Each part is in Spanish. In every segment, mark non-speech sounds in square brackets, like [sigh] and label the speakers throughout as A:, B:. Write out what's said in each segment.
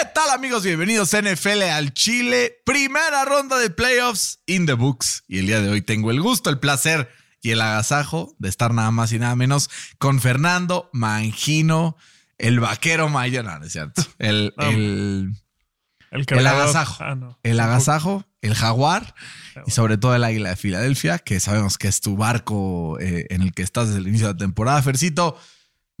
A: ¿Qué tal amigos? Bienvenidos a NFL al Chile. Primera ronda de playoffs in the books. Y el día de hoy tengo el gusto, el placer y el agasajo de estar nada más y nada menos con Fernando Mangino, el vaquero mayor. No, no es cierto. El, [laughs]
B: No.
A: el,
B: El,
A: el agasajo.
B: Ah, no.
A: El agasajo, el jaguar y sobre todo el águila de Filadelfia, que sabemos que es tu barco eh, en el que estás desde el inicio de la temporada. Fercito,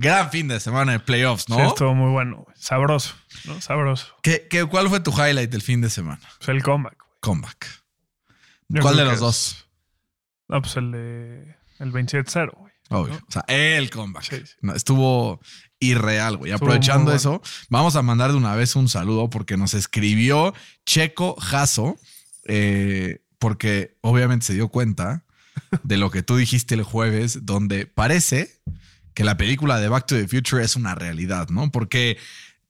A: gran fin de semana de playoffs, ¿no?
B: Sí, estuvo muy bueno. Sabroso, ¿no? Sabroso.
A: ¿Qué, qué, cuál fue tu highlight del fin de semana?
B: Pues el comeback, güey.
A: Comeback.
B: Yo
A: ¿Cuál de los dos?
B: No, pues el de... El 27-0, güey.
A: Obvio.
B: ¿no?
A: O sea, el comeback.
B: Sí, sí.
A: No, estuvo irreal, güey.
B: Estuvo
A: Aprovechando eso, vamos a mandar de una vez un saludo porque nos escribió Checo Jasso, eh, porque obviamente se dio cuenta de lo que tú dijiste el jueves, donde parece que la película de Back to the Future es una realidad, ¿no? Porque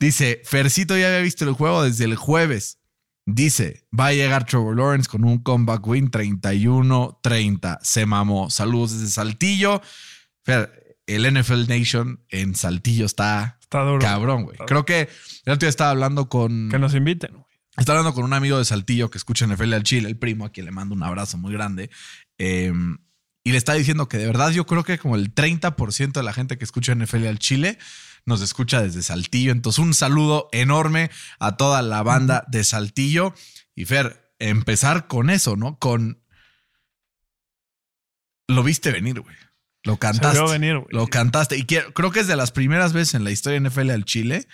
A: dice, Fercito ya había visto el juego desde el jueves. Dice, va a llegar Trevor Lawrence con un comeback win 31-30. Se mamó. Saludos desde Saltillo. Fer, el NFL Nation en Saltillo está
B: Está duro.
A: cabrón, güey. Creo que el otro día estaba hablando con...
B: Que nos inviten, güey.
A: Estaba hablando con un amigo de Saltillo que escucha NFL al Chile, el primo, a quien le mando un abrazo muy grande. Eh, y le estaba diciendo que de verdad yo creo que como el 30% de la gente que escucha NFL al Chile nos escucha desde Saltillo. Entonces, un saludo enorme a toda la banda de Saltillo. Y Fer, empezar con eso, ¿no? Con. Lo viste venir, güey. Lo cantaste.
B: Se vio venir, güey.
A: Lo cantaste. Y creo que es de las primeras veces en la historia de NFL al Chile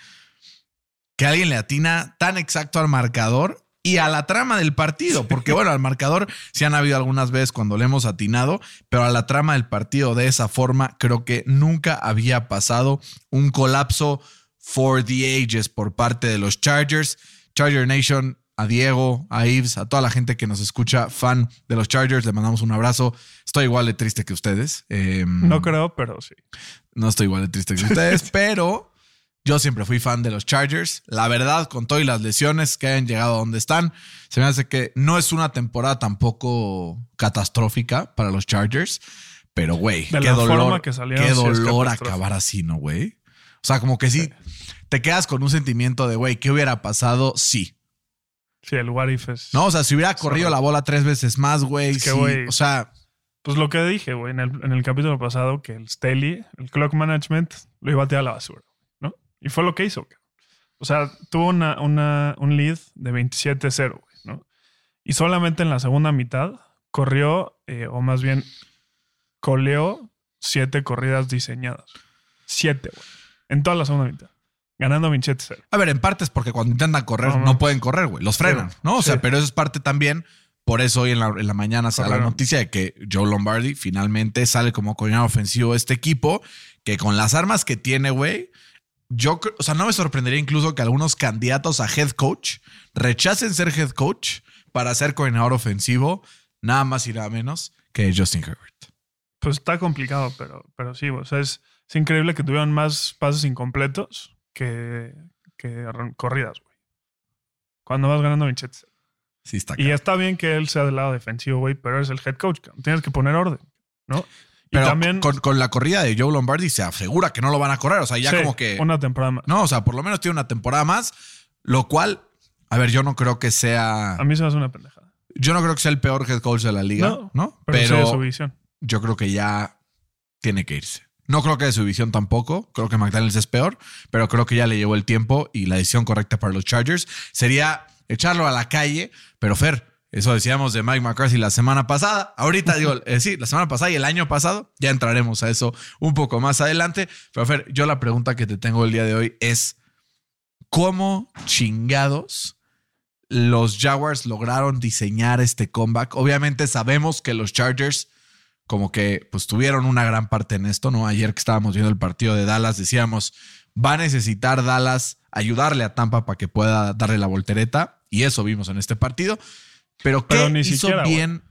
A: que alguien le atina tan exacto al marcador y a la trama del partido. Porque, bueno, al marcador sí han habido algunas veces cuando le hemos atinado, pero a la trama del partido de esa forma, creo que nunca había pasado un colapso for the ages por parte de los Chargers. Charger Nation, a Diego, a Ives, a toda la gente que nos escucha, fan de los Chargers, le mandamos un abrazo. Estoy igual de triste que ustedes. Em,
B: No creo, pero sí.
A: no estoy igual de triste que ustedes, [laughs] pero yo siempre fui fan de los Chargers. La verdad, con todo y las lesiones que hayan llegado a donde están, se me hace que no es una temporada tampoco catastrófica para los Chargers. Pero, güey, qué dolor,
B: que salieron,
A: qué dolor acabar así, ¿no, güey? O sea, como que sí, te quedas con un sentimiento de, güey, ¿qué hubiera pasado? Sí.
B: Sí, el what if es...
A: No, o sea, si hubiera corrido la bola tres veces más, güey.
B: Es que,
A: sí. O sea,
B: Pues lo que dije, güey, en el, en el capítulo pasado, que el Staley, el clock management, lo iba a tirar a la basura. Y fue lo que hizo. O sea, tuvo una, una, un lead de 27-0, güey, ¿no? Y solamente en la segunda mitad corrió, eh, o más bien, coleó siete corridas diseñadas. Siete, güey. En toda la segunda mitad. Ganando 27-0.
A: A ver, en parte es porque cuando intentan correr
B: No,
A: pueden correr, güey. Los frenan,
B: Sí,
A: ¿no? O sea,
B: sí.
A: pero eso es parte también. Por eso hoy en la, en la mañana sale la noticia de que Joe Lombardi finalmente sale como coordinador ofensivo de este equipo, que con las armas que tiene, güey, yo, o sea, no me sorprendería incluso que algunos candidatos a head coach rechacen ser head coach para ser coordinador ofensivo, nada más y nada menos que Justin Herbert.
B: Pues está complicado, pero, pero sí, o sea, es, es increíble que tuvieran más pases incompletos que, que corridas, güey. Cuando vas ganando 27
A: Sí, está
B: Y
A: cabrón.
B: está bien que él sea del lado defensivo, güey, pero eres el head coach. Tienes que poner orden, ¿no? Y
A: Pero
B: también.
A: con, con la corrida de Joe Lombardi se asegura que no lo van a correr. O sea, ya
B: sí,
A: como que.
B: Una temporada más.
A: No, o sea, por lo menos tiene una temporada más, lo cual, a ver, yo no creo que sea,
B: A mí se me hace una pendejada.
A: yo no creo que sea el peor head coach de la liga, ¿no?
B: No, Pero, sí
A: Pero,
B: de su visión.
A: yo creo que ya tiene que irse. No creo que de su visión tampoco, creo que McDaniels es peor, pero creo que ya le llevó el tiempo y la decisión correcta para los Chargers sería echarlo a la calle, pero Fer, eso decíamos de Mike McCarthy la semana pasada. Ahorita digo, [laughs] eh, sí, la semana pasada y el año pasado. Ya entraremos a eso un poco más adelante. Pero Fer, yo la pregunta que te tengo el día de hoy es: ¿cómo chingados los Jaguars lograron diseñar este comeback? Obviamente sabemos que los Chargers como que pues tuvieron una gran parte en esto, ¿no? Ayer que estábamos viendo el partido de Dallas decíamos, va a necesitar Dallas ayudarle a Tampa para que pueda darle la voltereta y eso vimos en este partido. Pero ¿qué
B: Pero ni
A: hizo
B: siquiera,
A: bien?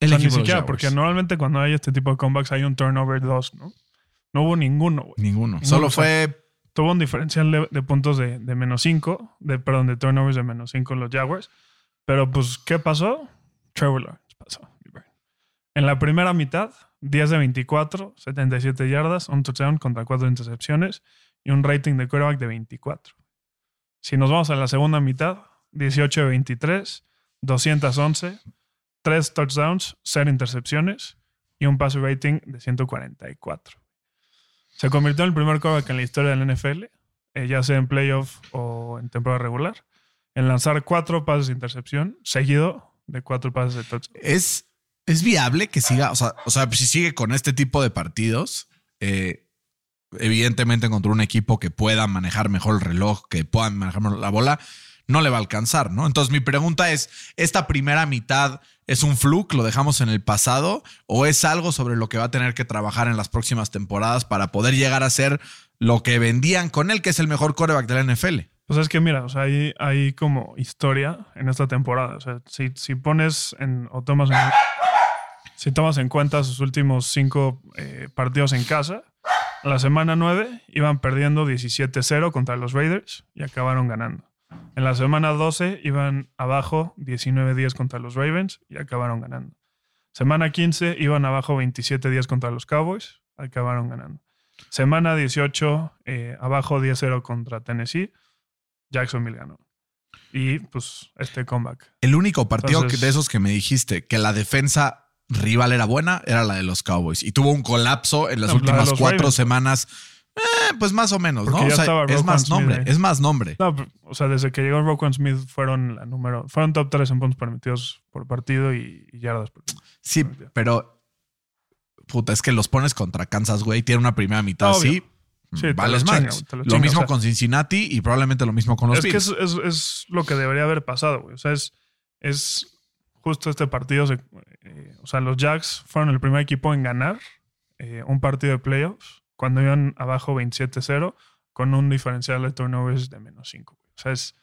A: El
B: O sea,
A: equipo
B: ni
A: de los
B: siquiera, porque normalmente cuando hay este tipo de comebacks hay un turnover 2, ¿no? No hubo ninguno, güey.
A: Ninguno.
B: Ninguno,
A: Solo
B: o sea,
A: fue.
B: Tuvo un diferencial de, de puntos de, de menos 5, de, perdón, de turnovers de menos 5 en los Jaguars. Pero pues, ¿qué pasó? Trevor Lawrence pasó. En la primera mitad, 10 de 24, 77 yardas, un touchdown contra 4 intercepciones y un rating de quarterback de 24. Si nos vamos a la segunda mitad, 18 de 23, 211, 3 touchdowns, 0 intercepciones y un pass rating de 144. Se convirtió en el primer quarterback en la historia del NFL, eh, ya sea en playoff o en temporada regular, en lanzar cuatro pases de intercepción seguido de cuatro pases de touchdown.
A: Es, es viable que siga. O sea, o sea, si sigue con este tipo de partidos, eh, evidentemente contra un equipo que pueda manejar mejor el reloj, que pueda manejar mejor la bola, no le va a alcanzar, ¿no? Entonces mi pregunta es, ¿esta primera mitad es un fluke, lo dejamos en el pasado, o es algo sobre lo que va a tener que trabajar en las próximas temporadas para poder llegar a ser lo que vendían con él, que es el mejor coreback de la NFL?
B: Pues es que mira, hay, hay como historia en esta temporada. O sea, si, si pones en, o tomas en, si tomas en cuenta sus últimos cinco eh, partidos en casa, la semana 9 iban perdiendo 17-0 contra los Raiders y acabaron ganando. En la semana 12 iban abajo 19-10 contra los Ravens y acabaron ganando. Semana 15 iban abajo 27-10 contra los Cowboys, acabaron ganando. Semana 18 eh, abajo 10-0 contra Tennessee, Jacksonville ganó. Y pues este comeback.
A: El único partido
B: Entonces-
A: de esos que me dijiste que la defensa rival era buena era la de los Cowboys. Y tuvo un colapso en las
B: No,
A: últimas cuatro
B: Ravens.
A: semanas. Eh, pues más o menos,
B: Porque
A: ¿no? O sea, es más
B: Smith
A: nombre,
B: ahí.
A: es más nombre.
B: No, o sea, desde que llegó Roquan Smith fueron la número, fueron top 3 en puntos permitidos por partido y, y yardas por
A: Sí, pero puta, es que los pones contra Kansas, güey. Tiene una primera mitad así.
B: Sí,
A: vales
B: chinga, los
A: Lo
B: chinga,
A: mismo
B: o sea.
A: con Cincinnati y probablemente lo mismo con los
B: Es que es, es- es lo que debería haber pasado, güey. O sea, es, es justo este partido. se- eh, o sea, los Jacks fueron el primer equipo en ganar eh, un partido de playoffs cuando iban abajo 27-0 con un diferencial de turnovers de menos 5. O sea, es,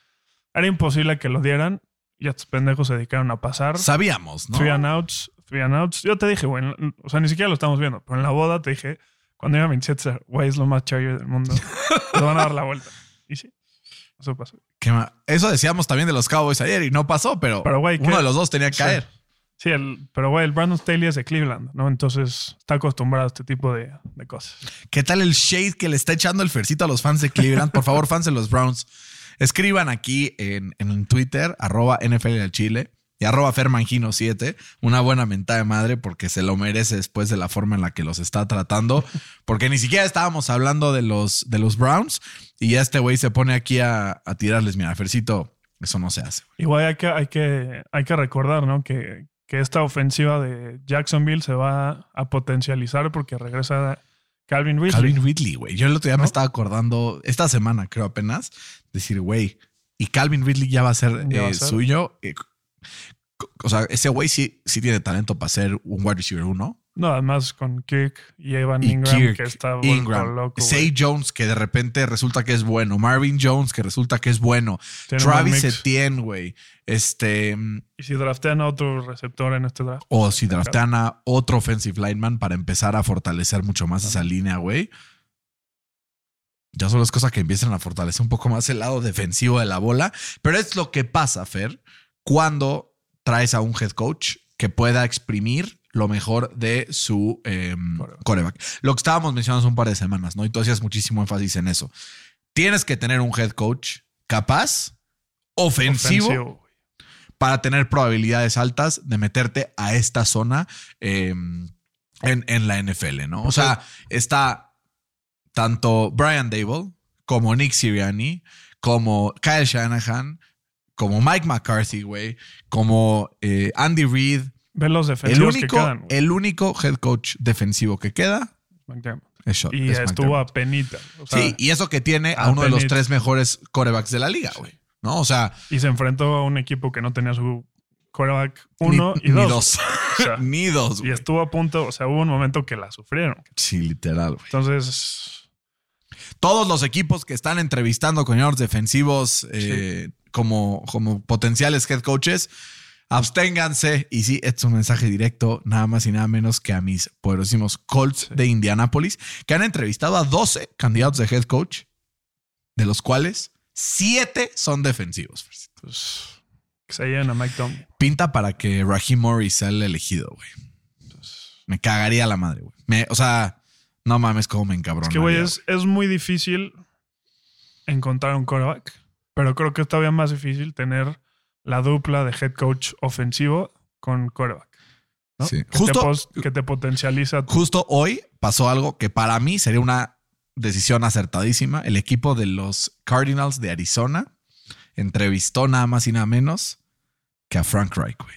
B: era imposible que lo dieran y estos pendejos se dedicaron a pasar.
A: Sabíamos, ¿no?
B: Three and outs, three and outs. Yo te dije, güey, o sea, ni siquiera lo estamos viendo, pero en la boda te dije, cuando iba 27, güey, es lo más charger del mundo. [laughs] Lo van a dar la vuelta. Y sí, eso pasó.
A: Eso decíamos también de los Cowboys ayer y no pasó, pero,
B: Pero, güey,
A: uno de los dos tenía que
B: Sí.
A: caer.
B: Sí, el, pero güey, el Brandon Staley es de Cleveland, ¿no? Entonces está acostumbrado a este tipo de, de cosas.
A: ¿Qué tal el shade que le está echando el fercito a los fans de Cleveland? Por favor, fans de los Browns, escriban aquí en, en Twitter, arroba NFL al Chile y arroba Fermangino7, una buena mentada de madre porque se lo merece después de la forma en la que los está tratando, porque ni siquiera estábamos hablando de los, de los Browns y ya este güey se pone aquí a, a tirarles, mira, Fercito, eso no se hace.
B: Igual hay que, hay que, hay que recordar, ¿no? Que, que esta ofensiva de Jacksonville se va a potencializar porque regresa Calvin Ridley.
A: Calvin Ridley, güey. Yo el otro día
B: ¿No?
A: me estaba acordando, esta semana creo apenas, decir, güey, y Calvin Ridley ya va a ser,
B: Ya va a
A: eh,
B: ser.
A: suyo. Eh, o sea, ese güey sí, sí tiene talento para ser un wide receiver uno.
B: No, además con Kirk y Evan
A: Y
B: Ingram,
A: Kirk,
B: que está
A: Ingram,
B: loco.
A: Say
B: güey.
A: Jones, que de repente resulta que es bueno. Marvin Jones, que resulta que es bueno.
B: Tiene
A: Travis. Etienne, güey. Este, mm,
B: Y si draftean a otro receptor en este draft.
A: o si draftean a otro offensive lineman para empezar a fortalecer mucho más esa línea, güey. Ya solo es cosa que empiezan a fortalecer un poco más el lado defensivo de la bola. Pero es lo que pasa, Fer, cuando traes a un head coach que pueda exprimir lo mejor de su eh,
B: Coreback.
A: Lo que estábamos mencionando hace un par de semanas, ¿no? Y tú hacías muchísimo énfasis en eso. Tienes que tener un head coach capaz, ofensivo, para tener probabilidades altas de meterte a esta zona eh, en, en la NFL, ¿no? O sea, está tanto Brian Dable como Nick Sirianni, como Kyle Shanahan, como Mike McCarthy, güey, como eh, Andy Reid.
B: Ve los
A: El
B: defensivos que
A: único,
B: quedan. güey.
A: el único head coach defensivo que queda es Sean-
B: Y
A: es
B: estuvo
A: McDermott.
B: a penita. o sea,
A: Sí, y eso que tiene a
B: a
A: uno de los tres mejores corebacks de la liga, güey. ¿No? O sea,
B: Y se enfrentó a un equipo que no tenía su
A: ni-
B: uno y
A: ni
B: dos.
A: dos. [laughs]
B: O sea, [laughs]
A: ni dos,
B: y estuvo a punto, o sea, hubo un momento que la sufrieron.
A: Sí, literal, güey.
B: Entonces,
A: todos los equipos que están entrevistando con defensivos eh, como, como potenciales head coaches, absténganse. Y sí, este es un mensaje directo, nada más y nada menos que a mis poderosísimos Colts de Indianápolis, que han entrevistado a 12 candidatos de head coach, de los cuales 7 son defensivos.
B: Pues que se lleven a Mike Tomlin.
A: Pinta para que Raheem Morris sea el elegido, güey. Me cagaría la madre, güey. O sea, no mames cómo me encabrona.
B: Es que, güey, es, es muy difícil encontrar un quarterback, pero creo que es todavía más difícil tener la dupla de head coach ofensivo con quarterback. ¿no?
A: Sí.
B: Que,
A: Justo-
B: te que te potencializa. tu-
A: Justo hoy pasó algo que para mí sería una decisión acertadísima. El equipo de los Cardinals de Arizona entrevistó nada más y nada menos que a Frank Reich, güey.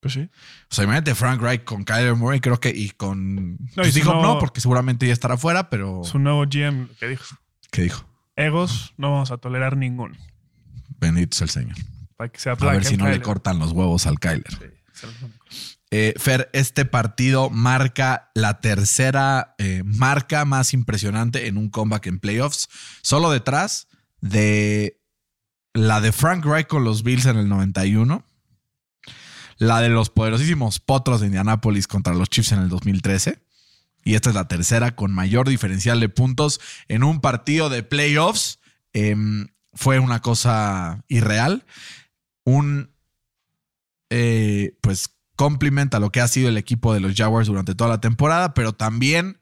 B: Pues sí.
A: O sea, imagínate Frank Reich con Kyler Murray, creo que y con.
B: No,
A: pues
B: y
A: dijo
B: no-
A: no, porque seguramente ya estará fuera, pero.
B: Su nuevo GM que dijo:
A: ¿Qué dijo?
B: Egos no vamos a tolerar ninguno.
A: Bendito es el Señor.
B: Para que se
A: A ver si no le cortan los huevos al Kyler.
B: Sí.
A: Eh, Fer, este partido marca la tercera eh, marca más impresionante en un comeback en playoffs, solo detrás de la de Frank Reich con los Bills en el 91, la de los poderosísimos Potros de Indianapolis contra los Chiefs en el 2013, y esta es la tercera con mayor diferencial de puntos en un partido de playoffs. Em, fue una cosa irreal. Un eh, pues compliment a lo que ha sido el equipo de los Jaguars durante toda la temporada, pero también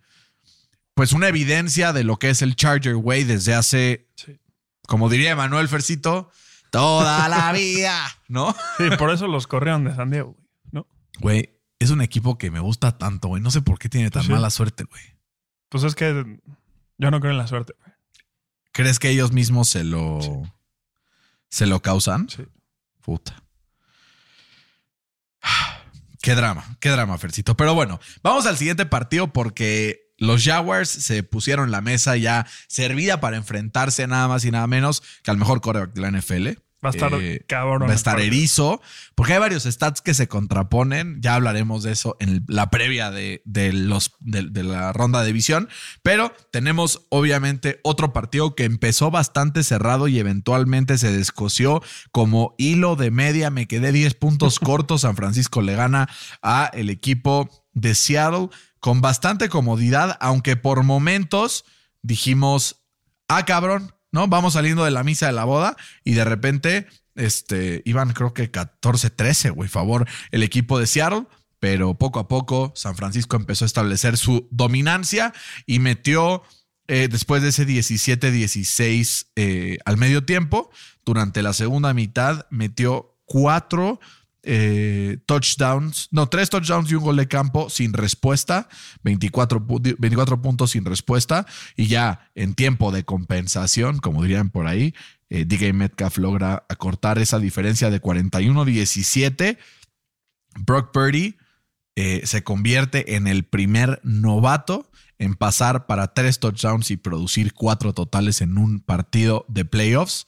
A: pues una evidencia de lo que es el Charger Way desde hace,
B: Sí.
A: como diría Emanuel Fercito, toda la [laughs] vida, ¿no?
B: Sí, por eso los corrieron de San Diego, güey. ¿no?
A: Güey, es un equipo que me gusta tanto, güey. No sé por qué tiene tan
B: Sí.
A: mala suerte, güey.
B: Pues es que yo no creo en la suerte, güey.
A: ¿Crees que ellos mismos se lo, se lo causan?
B: Sí.
A: Puta. [sighs] Qué drama, qué drama, Fercito. Pero bueno, vamos al siguiente partido porque los Jaguars se pusieron la mesa ya servida para enfrentarse nada más y nada menos que al mejor quarterback de la NFL.
B: Va a estar
A: Eh,
B: cabrón.
A: Va a estar erizo, porque hay varios stats que se contraponen. Ya hablaremos de eso en la previa de, de los, de, de la ronda de división. Pero tenemos obviamente otro partido que empezó bastante cerrado y eventualmente se descoció como hilo de media. Me quedé 10 puntos [laughs] cortos. San Francisco le gana a el equipo de Seattle con bastante comodidad, aunque por momentos dijimos, ah, cabrón, ¿no? Vamos saliendo de la misa de la boda y de repente, este, iban creo que 14-13, güey, favor el equipo de Seattle. Pero poco a poco San Francisco empezó a establecer su dominancia y metió eh, después de ese 17-16 eh, al medio tiempo, durante la segunda mitad metió cuatro eh, touchdowns, no, tres touchdowns y un gol de campo sin respuesta, 24, pu- 24 puntos sin respuesta, y ya en tiempo de compensación, como dirían por ahí, eh, DK Metcalf logra acortar esa diferencia de 41-17. Brock Purdy eh, se convierte en el primer novato en pasar para tres touchdowns y producir cuatro totales en un partido de playoffs.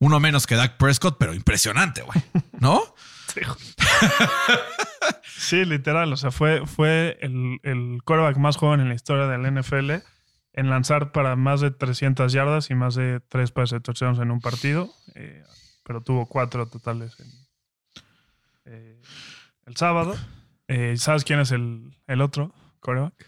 A: Uno menos que Dak Prescott, pero impresionante, güey. ¿No? [laughs] [laughs]
B: Sí, literal. O sea, fue, fue el, el quarterback más joven en la historia del NFL en lanzar para más de 300 yardas y más de tres pases de touchdowns en un partido. eh, pero tuvo cuatro totales en, eh, el sábado. Eh, ¿Sabes quién es el, el otro quarterback?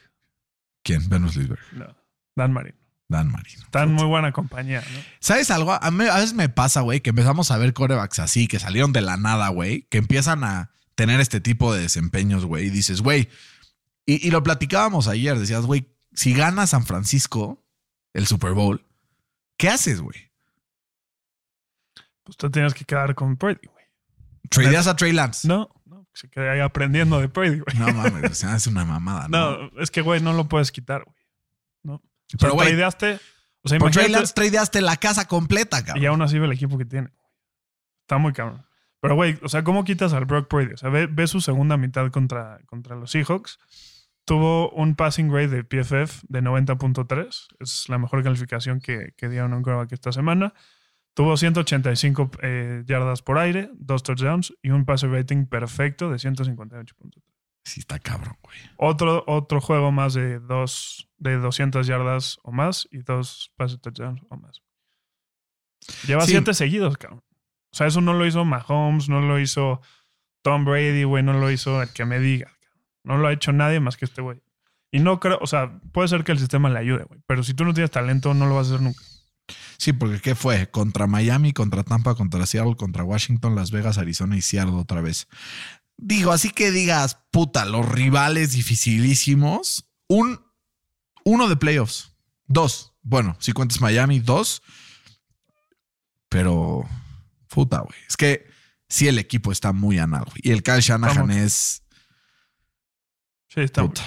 A: ¿Quién? Ben Roethlisberger.
B: No, Dan Marino.
A: Dan Marino.
B: Está en muy buena compañía, ¿no?
A: ¿Sabes algo? A, mí- a veces me pasa, güey, que empezamos a ver corebacks así, que salieron de la nada, güey, que empiezan a tener este tipo de desempeños, güey, y dices, güey, y, y lo platicábamos ayer, decías, güey, si gana San Francisco el Super Bowl, ¿qué haces, güey?
B: Pues tú tienes que quedar con Purdy, güey.
A: ¿Tradeas a Trey Lance?
B: No, no, se quede ahí aprendiendo de Purdy, güey.
A: No mames, o sea, es una mamada, ¿no? [laughs]
B: No, es que, güey, no lo puedes quitar, güey.
A: Pero, güey,
B: tradeaste- O sea,
A: Por Trey
B: imagínate-
A: Lance tradeaste la casa completa, cabrón.
B: Y aún así ve el equipo que tiene. Está muy cabrón. Pero, güey, o sea, ¿cómo quitas al Brock Purdy? O sea, ve, ve su segunda mitad contra, contra los Seahawks. Tuvo un passing grade de PFF de 90.3. Es la mejor calificación que, que dieron a un quarterback esta semana. Tuvo 185 eh, yardas por aire, dos touchdowns y un passer rating perfecto de 158.3.
A: Sí, está cabrón, güey.
B: Otro, otro juego más de, dos, de 200 yardas o más y dos pases touchdowns o más. Lleva
A: Sí.
B: siete seguidos, cabrón. O sea, eso no lo hizo Mahomes, no lo hizo Tom Brady, güey, no lo hizo el que me diga. No lo ha hecho nadie más que este güey. Y no creo, o sea, puede ser que el sistema le ayude, güey. Pero si tú no tienes talento, no lo vas a hacer nunca.
A: Sí, porque ¿qué fue? Contra Miami, contra Tampa, contra Seattle, contra Washington, Las Vegas, Arizona y Seattle otra vez. Digo, así que digas, puta, los rivales dificilísimos. Un, uno de playoffs. Dos. Bueno, si cuentas Miami, dos. Pero, puta, güey. Es que sí el equipo está muy anal, güey. Y el Kyle Shanahan es...
B: Sí, está
A: Puta.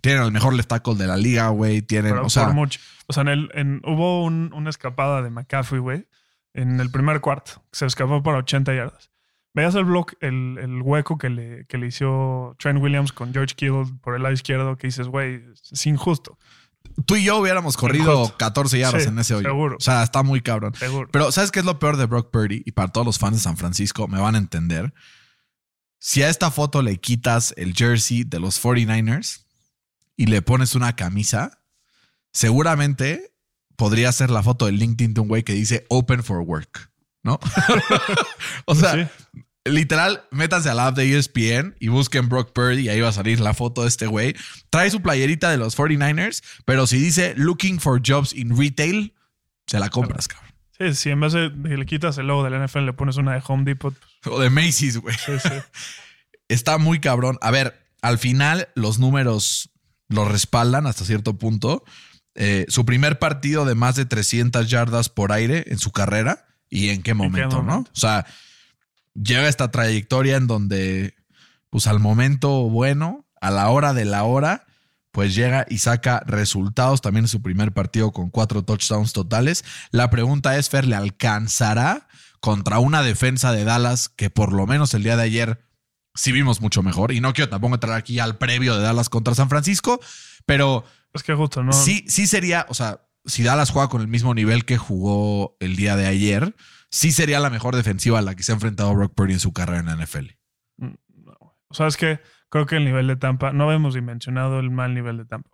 A: Tienen el mejor left tackle de la liga, güey. Tienen,
B: Pero
A: o sea,
B: por mucho. O sea, en el, en- hubo un- una escapada de McCaffrey, güey, en el primer cuarto. Se escapó para 80 yardas. Veas el block, el, el hueco que le, que le hizo Trent Williams con George Kittle por el lado izquierdo, que dices, güey, es injusto,
A: tú y yo hubiéramos corrido
B: Injusto.
A: 14 yardas
B: Sí,
A: en ese hoyo.
B: seguro.
A: O sea, está muy cabrón.
B: seguro.
A: Pero ¿sabes qué es lo peor de Brock Purdy? Y para todos los fans de San Francisco me van a entender. Si a esta foto le quitas el jersey de los 49ers y le pones una camisa, seguramente podría ser la foto del LinkedIn de un güey que dice Open for Work, ¿no? [laughs] o sea,
B: Sí.
A: literal, métanse a la app de ESPN y busquen Brock Purdy y ahí va a salir la foto de este güey. Trae su playerita de los 49ers, pero si dice Looking for Jobs in Retail, se la compras, cabrón.
B: Sí, si en vez de, de le quitas el logo del NFL le pones una de Home Depot, pues, [laughs]
A: O de Macy's, güey.
B: sí, sí. [laughs]
A: Está muy cabrón. A ver, al final los números lo respaldan hasta cierto punto. Eh, su primer partido de más de 300 yardas por aire en su carrera y en qué momento, ¿no?
B: momento?
A: O sea, llega esta trayectoria en donde, pues al momento bueno, a la hora de la hora, pues llega y saca resultados también en su primer partido con cuatro touchdowns totales. La pregunta es, Fer, ¿le alcanzará contra una defensa de Dallas que por lo menos el día de ayer sí vimos mucho mejor? Y no quiero tampoco entrar aquí al previo de Dallas contra San Francisco, pero
B: Es que justo, ¿no?
A: sí, sí sería, o sea, si Dallas juega con el mismo nivel que jugó el día de ayer, sí sería la mejor defensiva a la que se ha enfrentado Brock Purdy en su carrera en la NFL.
B: No, güey. O sea, es que creo que el nivel de Tampa, no hemos dimensionado el mal nivel de Tampa.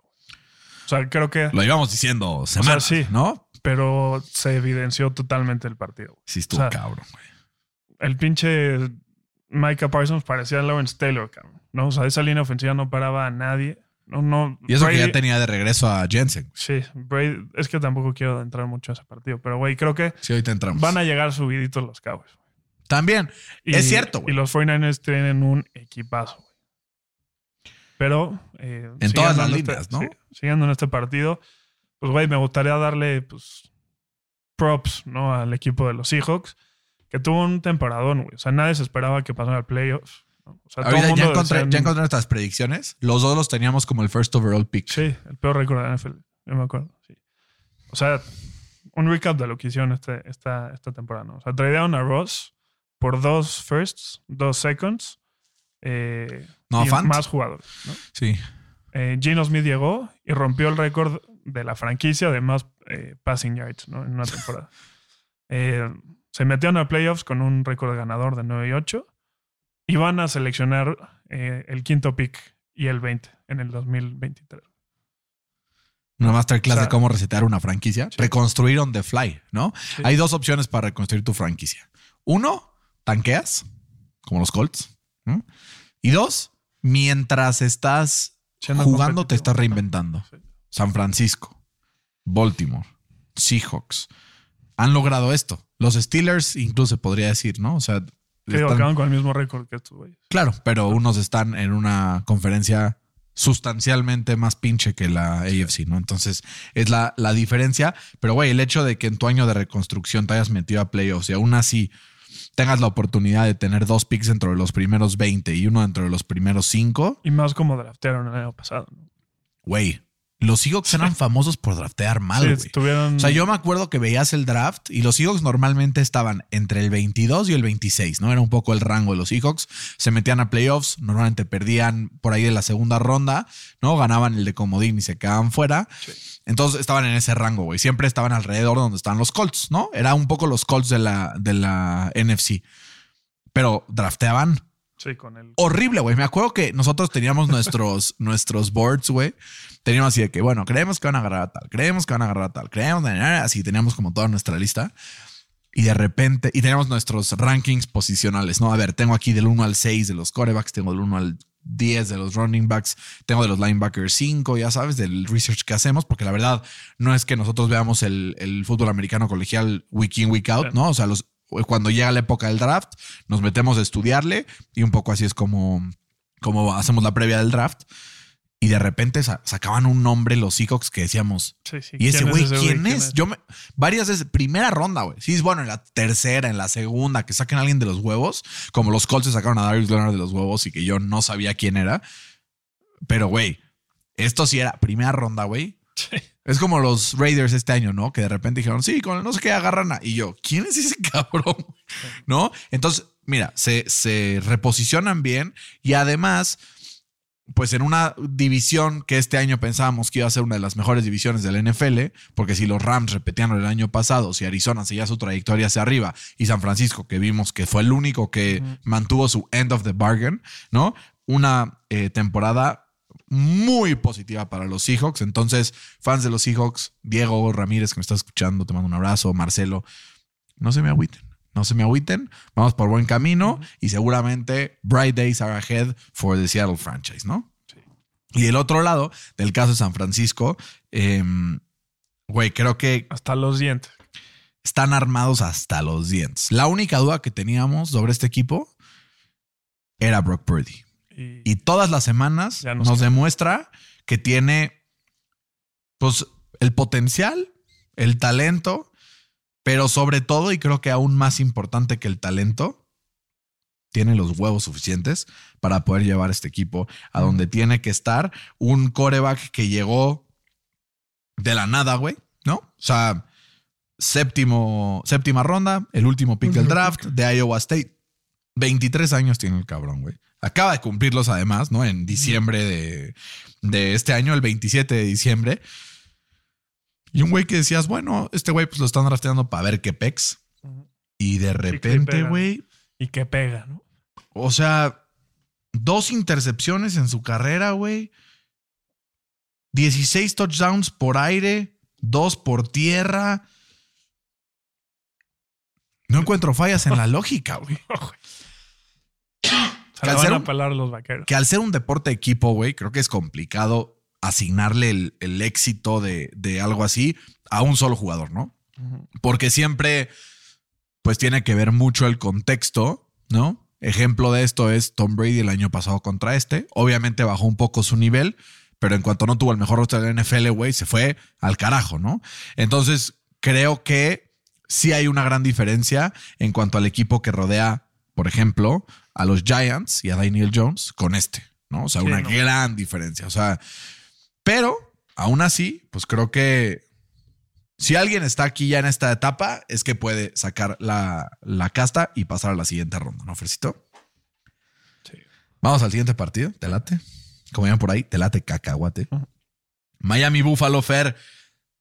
B: O sea, creo que,
A: Lo íbamos diciendo semanas,
B: sí.
A: ¿no?
B: pero se evidenció totalmente el partido.
A: Sí estuvo
B: O sea,
A: cabrón, güey.
B: El pinche Micah Parsons parecía Lawrence Taylor, cabrón. ¿no? O sea, esa línea ofensiva no paraba a nadie. No, no.
A: Y eso que ya tenía de regreso a Jensen.
B: Sí, Brady- es que tampoco quiero entrar mucho a ese partido, pero güey, creo que
A: Sí, ahorita entramos.
B: van a llegar subiditos los Cowboys.
A: También.
B: Y-
A: Es cierto,
B: Y
A: güey.
B: los 49ers tienen un equipazo, güey. Pero. eh,
A: En todas las
B: este-
A: líneas, ¿no?
B: sí, siguiendo en este partido, pues, güey, me gustaría darle, pues, props, ¿no? Al equipo de los Seahawks, que tuvo un temporadón, güey. O sea, nadie se esperaba que pasara al playoffs. ¿No? O sea, todo
A: Ahorita ya
B: mundo
A: encontré, ya encontré nuestras predicciones. Los dos los teníamos como el first overall pick.
B: Sí, el peor récord de la NFL. Yo me acuerdo. Sí. O sea, un recap de lo que hicieron este, esta, esta temporada. ¿no? O sea, tradearon a Ross por dos firsts, dos seconds. Eh,
A: No,
B: y
A: Fant.
B: más jugadores. ¿no?
A: Sí.
B: Eh, Gino Smith llegó y rompió el récord de la franquicia de más eh, passing yards ¿no? en una temporada. [laughs] Eh, se metieron a playoffs con un récord ganador de 9 y 8 y van a seleccionar eh, el quinto pick y el 20 en el 2023.
A: Una masterclass
B: O sea,
A: de cómo resetear una franquicia.
B: Sí.
A: Reconstruir on the fly, ¿no?
B: Sí.
A: Hay dos opciones para reconstruir tu franquicia. Uno, tanqueas, como los Colts. Y dos, mientras estás
B: Siendo
A: jugando, te estás reinventando.
B: Sí.
A: San Francisco, Baltimore, Seahawks han logrado esto. Los Steelers, incluso se podría decir, ¿no? O sea, Están-
B: acaban con el mismo récord que estos güeyes.
A: claro, pero unos están en una conferencia sustancialmente más pinche que la AFC, ¿no? Entonces es la, la diferencia. Pero, güey, el hecho de que en tu año de reconstrucción te hayas metido a playoffs y aún así tengas la oportunidad de tener dos picks dentro de los primeros 20 y uno dentro de los primeros 5,
B: Y más como draftearon el año pasado. ¿no?
A: güey, los Seahawks eran famosos por draftear mal,
B: Sí,
A: güey. O sea, yo me acuerdo que veías el draft y los Seahawks normalmente estaban entre el 22 y el 26, ¿no? Era un poco el rango de los Seahawks. Se metían a playoffs, normalmente perdían por ahí de la segunda ronda, ¿no? Ganaban el de comodín y se quedaban fuera. Entonces estaban en ese rango, güey. Siempre estaban alrededor donde estaban los Colts, ¿no? Era un poco los Colts de la, de la NFC. Pero drafteaban
B: Sí, con el.
A: horrible, güey. Me acuerdo que nosotros teníamos [laughs] nuestros, nuestros boards, güey. Teníamos así de que, bueno, creemos que van a agarrar a tal, creemos que van a agarrar a tal, creemos, así teníamos como toda nuestra lista. Y de repente, y tenemos nuestros rankings posicionales, ¿no? A ver, tengo aquí del 1 al 6 de los corebacks, tengo del 1 al 10 de los running backs, tengo de los linebackers 5, ya sabes, del research que hacemos, porque la verdad no es que nosotros veamos el, el fútbol americano colegial week in, week out, ¿no? O sea, los, cuando llega la época del draft, nos metemos a estudiarle y un poco así es como, como hacemos la previa del draft. Y de repente sa- sacaban un nombre los Seahawks que decíamos,
B: Sí, sí.
A: y ese
B: ¿Quién es
A: güey, ¿quién es? Yo me, varias veces, primera ronda, güey. Sí, es bueno, en la tercera, en la segunda, que saquen a alguien de los huevos, como los Colts se sacaron a Darius Leonard de los huevos y que yo no sabía quién era. Pero, güey, esto sí era primera ronda, güey.
B: Sí.
A: Es como los Raiders este año, ¿no? Que de repente dijeron, sí, con el no sé qué agarran a. Y yo, ¿quién es ese [laughs] cabrón? ¿No? Entonces, mira, se, se reposicionan bien y además, pues en una división que este año pensábamos que iba a ser una de las mejores divisiones del NFL, porque si los Rams repetían el año pasado, si Arizona seguía su trayectoria hacia arriba y San Francisco, que vimos que fue el único que mantuvo su end of the bargain, ¿no? Una eh, temporada muy positiva para los Seahawks. Entonces, fans de los Seahawks, Diego Ramírez, que me está escuchando, te mando un abrazo, Marcelo, no se me agüiten. No se me agüiten, vamos por buen camino y seguramente bright days are ahead for the Seattle franchise, ¿no? Y el otro lado del caso de San Francisco, em, güey, creo que
B: Hasta los dientes.
A: están armados hasta los dientes. La única duda que teníamos sobre este equipo era Brock Purdy.
B: Y,
A: Y todas las semanas
B: nos
A: demuestra que tiene, pues, el potencial, el talento, pero sobre todo, y creo que aún más importante que el talento, tiene los huevos suficientes para poder llevar este equipo a donde tiene que estar. Un coreback que llegó de la nada, güey, ¿no? O sea, séptimo, séptima ronda, el último pick del draft de Iowa State. 23 años tiene el cabrón, güey. Acaba de cumplirlos además, ¿no? En diciembre de, de este año, el 27 de diciembre. Y un güey que decías, bueno, este güey pues lo están drafteando para ver qué pex. Y de repente, güey,
B: y que pega, ¿no?
A: o sea, dos intercepciones en su carrera, güey. 16 touchdowns por aire, dos por tierra. No encuentro fallas en la [laughs] lógica, güey. [coughs]
B: Se
A: al ser un-
B: los vaqueros.
A: Que al ser un deporte de equipo, güey, creo que es complicado asignarle el, el éxito de, de algo así a un solo jugador, ¿no? Porque siempre pues tiene que ver mucho el contexto, ¿no? Ejemplo de esto es Tom Brady el año pasado contra este. Obviamente bajó un poco su nivel, pero en cuanto no tuvo el mejor roster de la NFL, güey, se fue al carajo, ¿no? Entonces, creo que sí hay una gran diferencia en cuanto al equipo que rodea, por ejemplo, a los Giants y a Daniel Jones con este, ¿no? O sea,
B: Sí,
A: una
B: no.
A: gran diferencia. O sea, pero aún así, pues creo que si alguien está aquí ya en esta etapa, es que puede sacar la, la casta y pasar a la siguiente ronda, ¿no, Fercito?
B: Sí.
A: Vamos al siguiente partido, te late. Como llaman por ahí, te late cacahuate. Miami Buffalo Fer,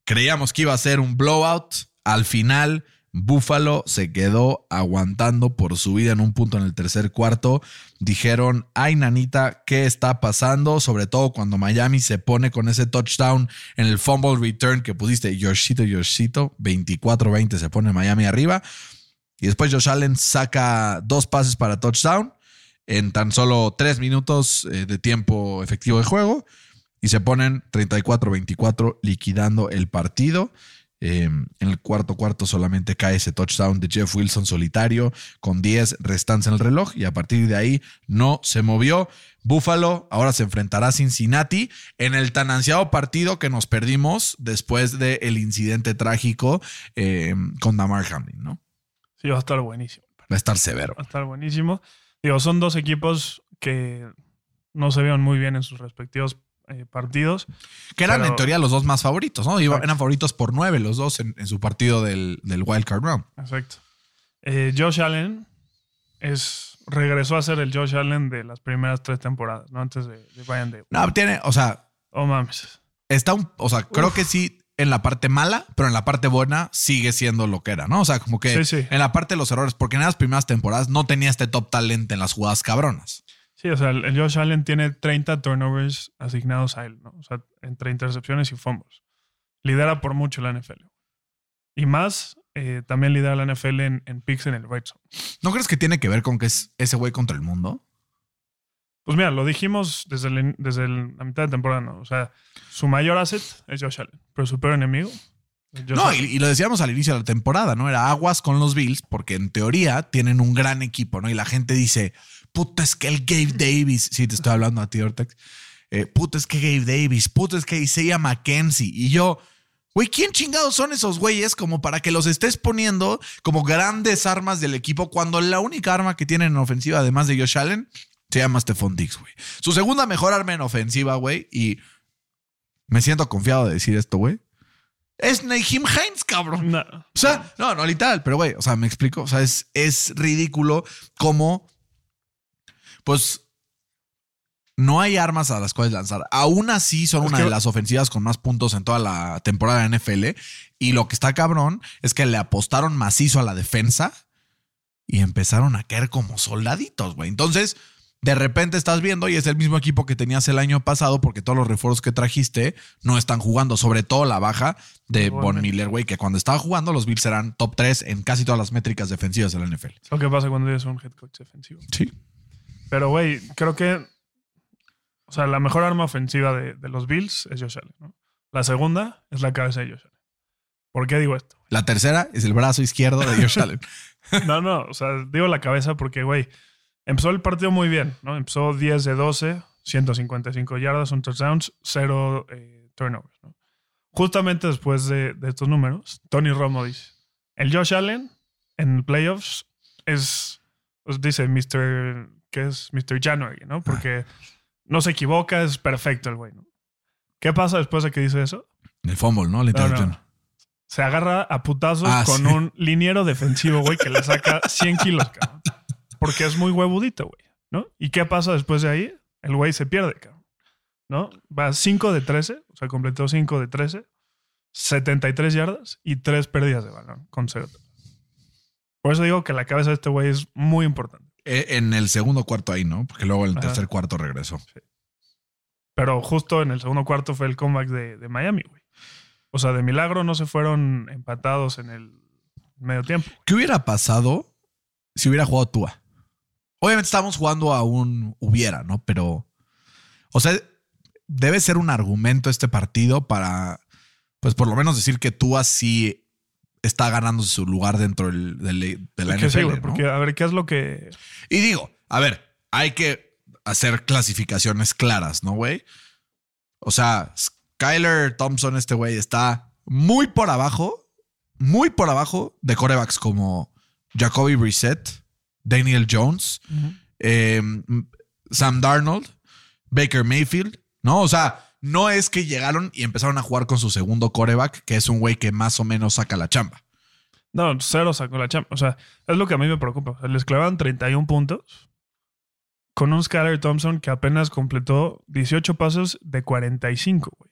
A: creíamos que iba a ser un blowout. Al final, Buffalo se quedó aguantando por su vida en un punto en el tercer cuarto. Dijeron, ay, nanita, ¿qué está pasando? Sobre todo cuando Miami se pone con ese touchdown en el fumble return que pusiste, Yoshito, Yoshito, 24-20 se pone Miami arriba. Y después Josh Allen saca dos pases para touchdown en tan solo tres minutos eh, de tiempo efectivo de juego y se ponen 34-24 liquidando el partido. Eh, en el cuarto cuarto solamente cae ese touchdown de Jeff Wilson solitario con 10 restantes en el reloj y a partir de ahí no se movió. Buffalo ahora se enfrentará a Cincinnati en el tan ansiado partido que nos perdimos después del incidente trágico eh, con Damar Hamlin, ¿no?
B: Sí, va a estar buenísimo.
A: Va a estar severo.
B: Va a estar buenísimo. Digo, son dos equipos que no se vieron muy bien en sus respectivos eh, partidos.
A: Que eran
B: Pero-
A: en teoría los dos más favoritos, ¿no? Iba-. Eran favoritos por nueve los dos en, en su partido del, del Wild Card Round.
B: Exacto. Eh, Josh Allen es, regresó a ser el Josh Allen de las primeras tres temporadas, ¿no? Antes de, de Brian.
A: No, tiene, o sea,
B: Oh, mames.
A: está un, o sea, creo que sí en la parte mala, pero en la parte buena sigue siendo lo que era, ¿no? O sea, como que
B: Sí, sí.
A: en la parte de los errores, porque en las primeras temporadas no tenía este top talent en las jugadas cabronas.
B: Sí, o sea, el, Josh Allen tiene 30 turnovers asignados a él, ¿no? O sea, entre intercepciones y fumbles. Lidera por mucho la NFL. Y más eh, también lidera la NFL en, en picks en el red zone.
A: ¿No crees que tiene que ver con que es ese güey contra el mundo?
B: Pues mira, lo dijimos desde, el- desde el- la mitad de temporada, ¿no? O sea, su mayor asset es Josh Allen, pero su peor enemigo es Josh
A: No,
B: Allen.
A: y, y lo decíamos al inicio de la temporada, ¿no? Era aguas con los Bills, porque en teoría tienen un gran equipo, ¿no? Y la gente dice, puta, es que el Gabe Davis, sí, te estoy hablando a ti, Ortex. Eh, puta, es que Gabe Davis, puta, es que Isaiah McKenzie. Y yo, güey, ¿quién chingados son esos güeyes como para que los estés poniendo como grandes armas del equipo cuando la única arma que tienen en ofensiva, además de Josh Allen, se llama Stephon Diggs, güey? Su segunda mejor arma en ofensiva, güey, y me siento confiado de decir esto, güey. Es Naheem Hines, cabrón.
B: No.
A: O sea, no, no literal, pero güey, o sea, me explico. O sea, es, es ridículo cómo, pues, no hay armas a las cuales lanzar. Aún así, son
B: Es
A: una
B: que-
A: de las ofensivas con más puntos en toda la temporada de NFL. Y lo que está cabrón es que le apostaron macizo a la defensa y empezaron a caer como soldaditos, güey. Entonces, de repente estás viendo y es el mismo equipo que tenías el año pasado porque todos los refuerzos que trajiste no están jugando, sobre todo la baja de
B: Von. Miller,
A: güey, que cuando estaba jugando los Bills eran top 3 en casi todas las métricas defensivas de la NFL.
B: Es lo que pasa cuando eres un head coach defensivo.
A: Sí.
B: Pero, güey, creo que. O sea, la mejor arma ofensiva de, de los Bills es Josh Allen, ¿no? La segunda es la cabeza de Josh Allen. ¿Por qué digo esto?
A: La tercera es el brazo izquierdo de Josh Allen. [laughs]
B: No, no, o sea, digo la cabeza porque, güey, empezó el partido muy bien, ¿no? Empezó 10 de 12, 155 yardas, un touchdowns, cero eh, turnovers, ¿no? Justamente después de, de estos números, Tony Romo dice, el Josh Allen en playoffs es, pues dice, Mr. que es Mr. January, ¿no? Porque no se equivoca, es perfecto el güey, ¿no? ¿Qué pasa después de que dice eso?
A: El fumble, ¿no? La
B: No, no. Se agarra a putazos
A: Ah,
B: con
A: sí.
B: un liniero defensivo, güey, que le saca 100 kilos, cabrón. Porque es muy huevudito, güey, ¿no? ¿Y qué pasa después de ahí? El güey se pierde, cabrón. ¿No? Va 5 de 13, o sea, completó 5 de 13, 73 yardas y 3 pérdidas de balón con 0. Por eso digo que la cabeza de este güey es muy importante.
A: Eh, En el segundo cuarto ahí, ¿no? Porque luego en el
B: Ajá.
A: tercer cuarto regresó.
B: Pero justo en el segundo cuarto fue el comeback de, de Miami, güey. O sea, de milagro no se fueron empatados en el medio tiempo.
A: ¿Qué hubiera pasado si hubiera jugado Tua? Obviamente estamos jugando a un hubiera, ¿no? Pero, o sea, debe ser un argumento este partido para, pues por lo menos decir que Tua sí está ganando su lugar dentro del, del- de la
B: sí,
A: NFL, ¿no?
B: porque a ver, ¿qué es lo que
A: Y digo, a ver, hay que hacer clasificaciones claras, ¿no, güey? O sea, Skyler Thompson, este güey, está muy por abajo, muy por abajo de corebacks como Jacoby Brissett, Daniel Jones, eh, Sam Darnold, Baker Mayfield, ¿no? O sea, no es que llegaron y empezaron a jugar con su segundo coreback, que es un güey que más o menos saca la chamba.
B: No, cero sacó la chamba. O sea, es lo que a mí me preocupa. O sea, les clavaron 31 puntos con un Skyler Thompson que apenas completó 18 pasos de 45, güey.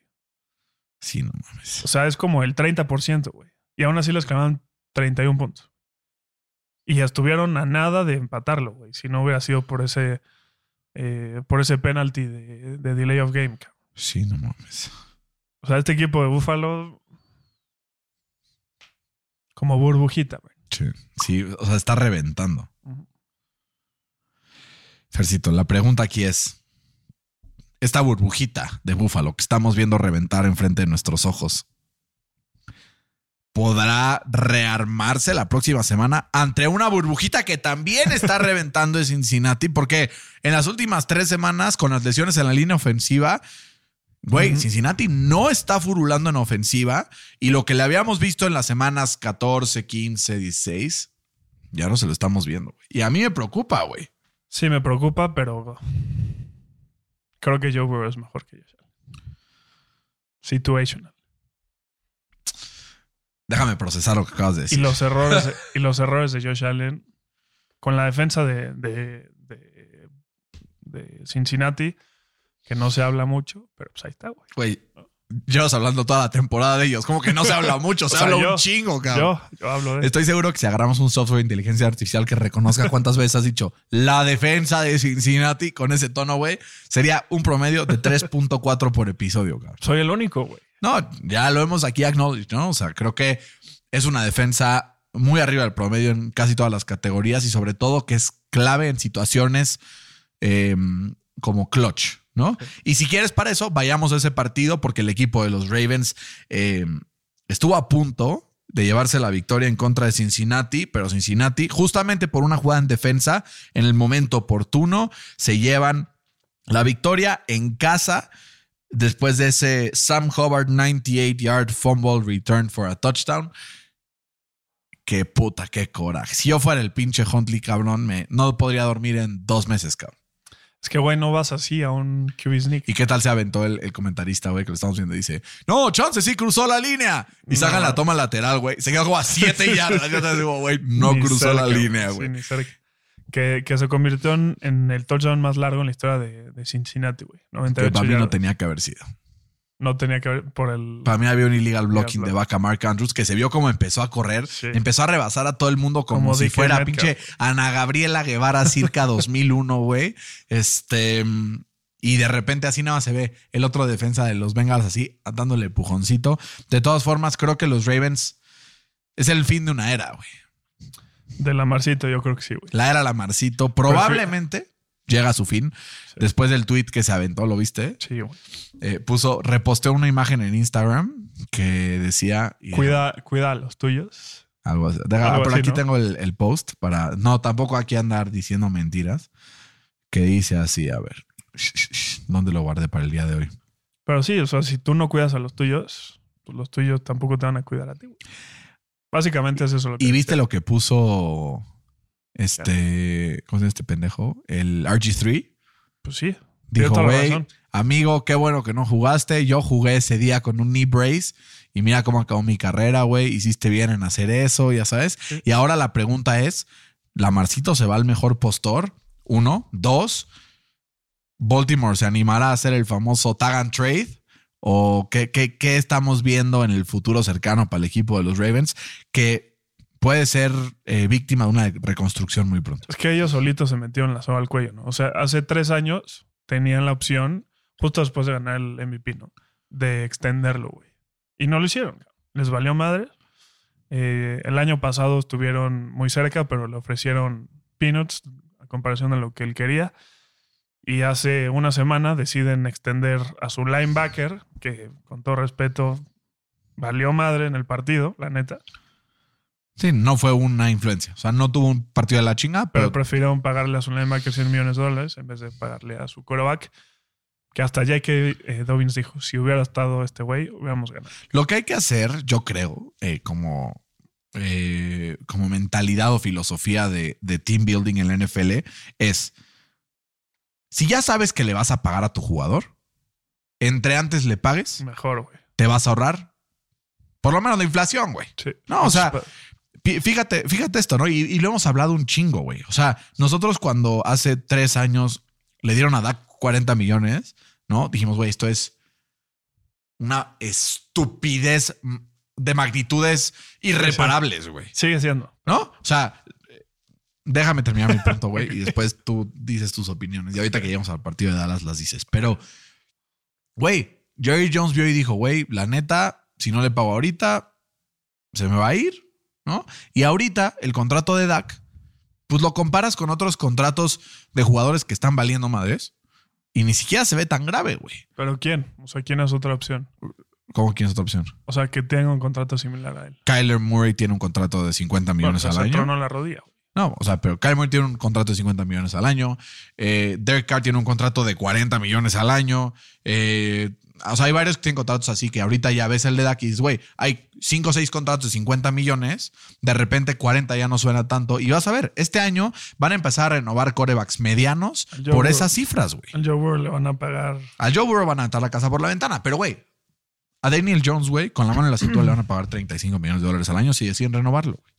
A: Sí, no mames.
B: O sea, es como el 30%, güey. Y aún así les clavaron 31 puntos. Y estuvieron a nada de empatarlo, güey. Si no hubiera sido por ese, eh, por ese penalty de, de delay of game, cabrón.
A: Sí, no mames.
B: O sea, este equipo de Búfalo. Como burbujita, güey.
A: Sí, sí, o sea, está reventando. Fercito, la pregunta aquí es: esta burbujita de búfalo que estamos viendo reventar enfrente de nuestros ojos, ¿podrá rearmarse la próxima semana ante una burbujita que también está [laughs] reventando de Cincinnati? Porque en las últimas tres semanas, con las lesiones en la línea ofensiva, Güey. Cincinnati no está furulando en ofensiva y lo que le habíamos visto en las semanas 14, 15, 16, ya no se lo estamos viendo. Y a mí me preocupa, güey.
B: Sí, me preocupa, pero creo que Joe Burrow es mejor que Josh Allen. Situational.
A: Déjame procesar lo que acabas de
B: Y
A: decir.
B: los errores, [laughs] y los errores de Josh Allen con la defensa de, de, de- de Cincinnati, que no se habla mucho, pero pues ahí está, güey.
A: Güey, llevas hablando toda la temporada de ellos. Como que no se habla [laughs] mucho, se
B: O sea,
A: habla
B: yo-
A: un chingo, cabrón.
B: Yo, yo hablo de
A: Estoy seguro que si agarramos un software de inteligencia artificial que reconozca cuántas veces has dicho la defensa de Cincinnati con ese tono, güey, sería un promedio de 3.4 por episodio, cabrón.
B: Soy el único, güey.
A: No, ya lo hemos aquí acknowledged, ¿no? O sea, creo que es una defensa muy arriba del promedio en casi todas las categorías y sobre todo que es clave en situaciones eh, como clutch, ¿no? Y si quieres para eso, vayamos a ese partido porque el equipo de los Ravens eh, estuvo a punto de llevarse la victoria en contra de Cincinnati, pero Cincinnati, justamente por una jugada en defensa, en el momento oportuno, se llevan la victoria en casa después de ese Sam Hubbard 98 yard fumble return for a touchdown. Qué puta, qué coraje. Si yo fuera el pinche Huntley, cabrón, me, no podría dormir en dos meses, cabrón.
B: Es que, güey, no vas así a un QB sneak.
A: ¿Y qué tal se aventó el, el comentarista, güey, que lo estamos viendo? Dice, no, Chance sí cruzó la línea. Y sacan la toma lateral, güey. Se quedó como a siete [laughs] yardas. Yo te digo, güey, no
B: Ni
A: cruzó la línea,
B: Sí,
A: güey.
B: ni cerca. Que, que se convirtió en, en el touchdown más largo en la historia de, de Cincinnati, güey.
A: Que
B: 98
A: para mí no tenía que haber sido.
B: No tenía que ver por el.
A: Para mí había un illegal blocking
B: block.
A: de vaca Mark Andrews que se vio como empezó a correr,
B: Sí.
A: empezó a rebasar a todo el mundo como,
B: Como
A: si fuera pinche Ana Gabriela Guevara circa [laughs] 2001, güey. Este y de repente así nada más se ve el otro defensa de los Bengals así dándole pujoncito. De todas formas, creo que los Ravens es el fin de una era, güey.
B: De la Marcito, yo creo que sí, güey.
A: La era Lamarcito probablemente llega a su fin después del tweet que se aventó, ¿lo viste?
B: Sí, güey.
A: Eh, puso, reposteó una imagen en Instagram que decía.
B: Cuida, cuida a los tuyos.
A: Algo así. Deja-
B: Algo
A: por
B: así,
A: aquí
B: ¿no?
A: tengo el, el post para. No, tampoco aquí andar diciendo mentiras. Que dice así, a ver. ¿Dónde lo guardé para el día de hoy?
B: Pero sí, o sea, si tú no cuidas a los tuyos, pues los tuyos tampoco te van a cuidar a ti, güey. Básicamente es eso lo que.
A: ¿Y viste lo que puso este. ¿Cómo se llama este pendejo? El RG3.
B: Pues sí.
A: Dijo, güey, amigo, qué bueno que no jugaste. Yo jugué ese día con un knee brace y mira cómo acabó mi carrera, güey. Hiciste bien en hacer eso, ya sabes.
B: Sí.
A: Y ahora la pregunta es: ¿la Marcito se va al mejor postor? Uno. Dos. ¿Baltimore se animará a hacer el famoso tag and trade? ¿O qué, qué, qué estamos viendo en el futuro cercano para el equipo de los Ravens? Que puede ser eh, víctima de una reconstrucción muy pronto.
B: Es que ellos solitos se metieron la soga al cuello, ¿no? O sea, hace tres años tenían la opción, justo después de ganar el MVP, ¿no? De extenderlo, güey. Y no lo hicieron. Les valió madre. Eh, el año pasado estuvieron muy cerca, pero le ofrecieron peanuts a comparación de lo que él quería. Y hace una semana deciden extender a su linebacker, que con todo respeto valió madre en el partido, la neta.
A: Sí, no fue una influencia. O sea, no tuvo un partido de la chinga,
B: Pero
A: pero
B: prefirieron pagarle a su linebacker 100 millones de dólares en vez de pagarle a su quarterback. Que hasta J.K. eh, Dobbins dijo, si hubiera estado este güey, hubiéramos ganado.
A: Lo que hay que hacer, yo creo, eh, como, eh, como mentalidad o filosofía de, de team building en la NFL es, si ya sabes que le vas a pagar a tu jugador, entre antes le pagues,
B: Mejor, güey.
A: te vas a ahorrar por lo menos la inflación, güey.
B: Sí.
A: No, o sea,
B: Pues,
A: Fíjate, fíjate esto, ¿no? Y, y lo hemos hablado un chingo, güey. O sea, nosotros cuando hace tres años le dieron a Dak 40 millones, ¿no? Dijimos, güey, esto es una estupidez mm, de magnitudes irreparables, güey.
B: Sigue siendo.
A: ¿No? O sea, déjame terminar mi punto, güey, y después tú dices tus opiniones. Y ahorita que llegamos al partido de Dallas las dices. Pero, güey, Jerry Jones vio y dijo, güey, la neta, si no le pago ahorita, se me va a ir, ¿no? Y ahorita el contrato de Dak, pues lo comparas con otros contratos de jugadores que están valiendo madres y ni siquiera se ve tan grave, güey.
B: ¿Pero quién? O sea, ¿quién es otra opción?
A: ¿Cómo quién es otra opción?
B: O sea, que tenga un contrato similar a él.
A: Kyler Murray tiene un contrato de 50 millones
B: Bueno,
A: al
B: se
A: año.
B: tronó la rodilla. güey.
A: No, o sea, pero Kyle Murray tiene un contrato de 50 millones al año. Eh, Derek Carr tiene un contrato de 40 millones al año. Eh, o sea, hay varios que tienen contratos así que ahorita ya ves el de Dak y dices, güey, hay 5 o 6 contratos de 50 millones. De repente 40 ya no suena tanto. Y vas a ver, este año van a empezar a renovar corebacks medianos por
B: Burrow.
A: esas cifras, güey.
B: Al Joe Burrow le van a pagar.
A: A Joe Burrow van a aventar la casa por la ventana, pero güey, a Daniel Jones, güey, con la mano en la cintura le van a pagar 35 millones de dólares al año si deciden renovarlo. güey.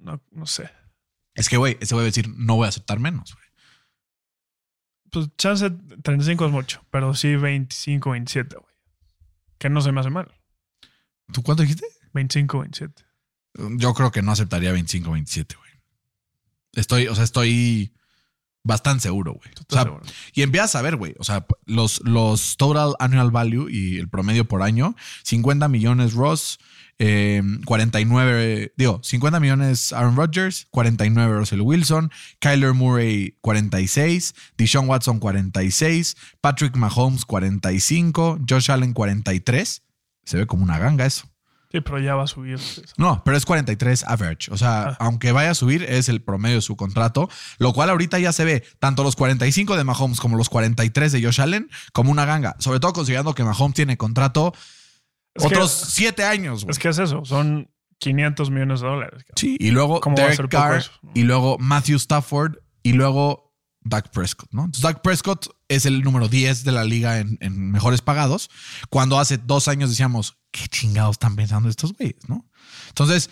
B: No, no sé.
A: Es que, güey, ese güey va a decir, no voy a aceptar menos, güey.
B: Pues chance 35 es mucho, pero sí 25, 27, güey. Que no se me hace mal.
A: ¿Tú cuánto dijiste?
B: 25, 27.
A: Yo creo que no aceptaría 25 27, güey. Estoy, o sea, estoy bastante seguro, güey.
B: ¿Tú
A: O sea,
B: seguro?
A: y empiezas a ver, güey. O sea, los, los total annual value y el promedio por año, 50 millones Ross, eh, 49, digo, 50 millones Aaron Rodgers, 49 Russell Wilson, Kyler Murray 46, Deshaun Watson 46, Patrick Mahomes 45, Josh Allen 43. Se ve como una ganga eso.
B: Sí, pero ya va a subir.
A: No, pero es 43 average. O sea,
B: Ah.
A: aunque vaya a subir, es el promedio de su contrato. Lo cual ahorita ya se ve tanto los 45 de Mahomes como los 43 de Josh Allen como una ganga. Sobre todo considerando que Mahomes tiene contrato
B: Es que-
A: otros 7 años. güey.
B: Es que es eso, son 500 millones de dólares.
A: Sí, y luego
B: ¿Cómo va a
A: Derek Carr, y luego Matthew Stafford, y luego Dak Prescott, ¿no? Entonces, Dak Prescott es el número 10 de la liga en, en mejores pagados, cuando hace dos años decíamos, ¿qué chingados están pensando estos güeyes, no? Entonces,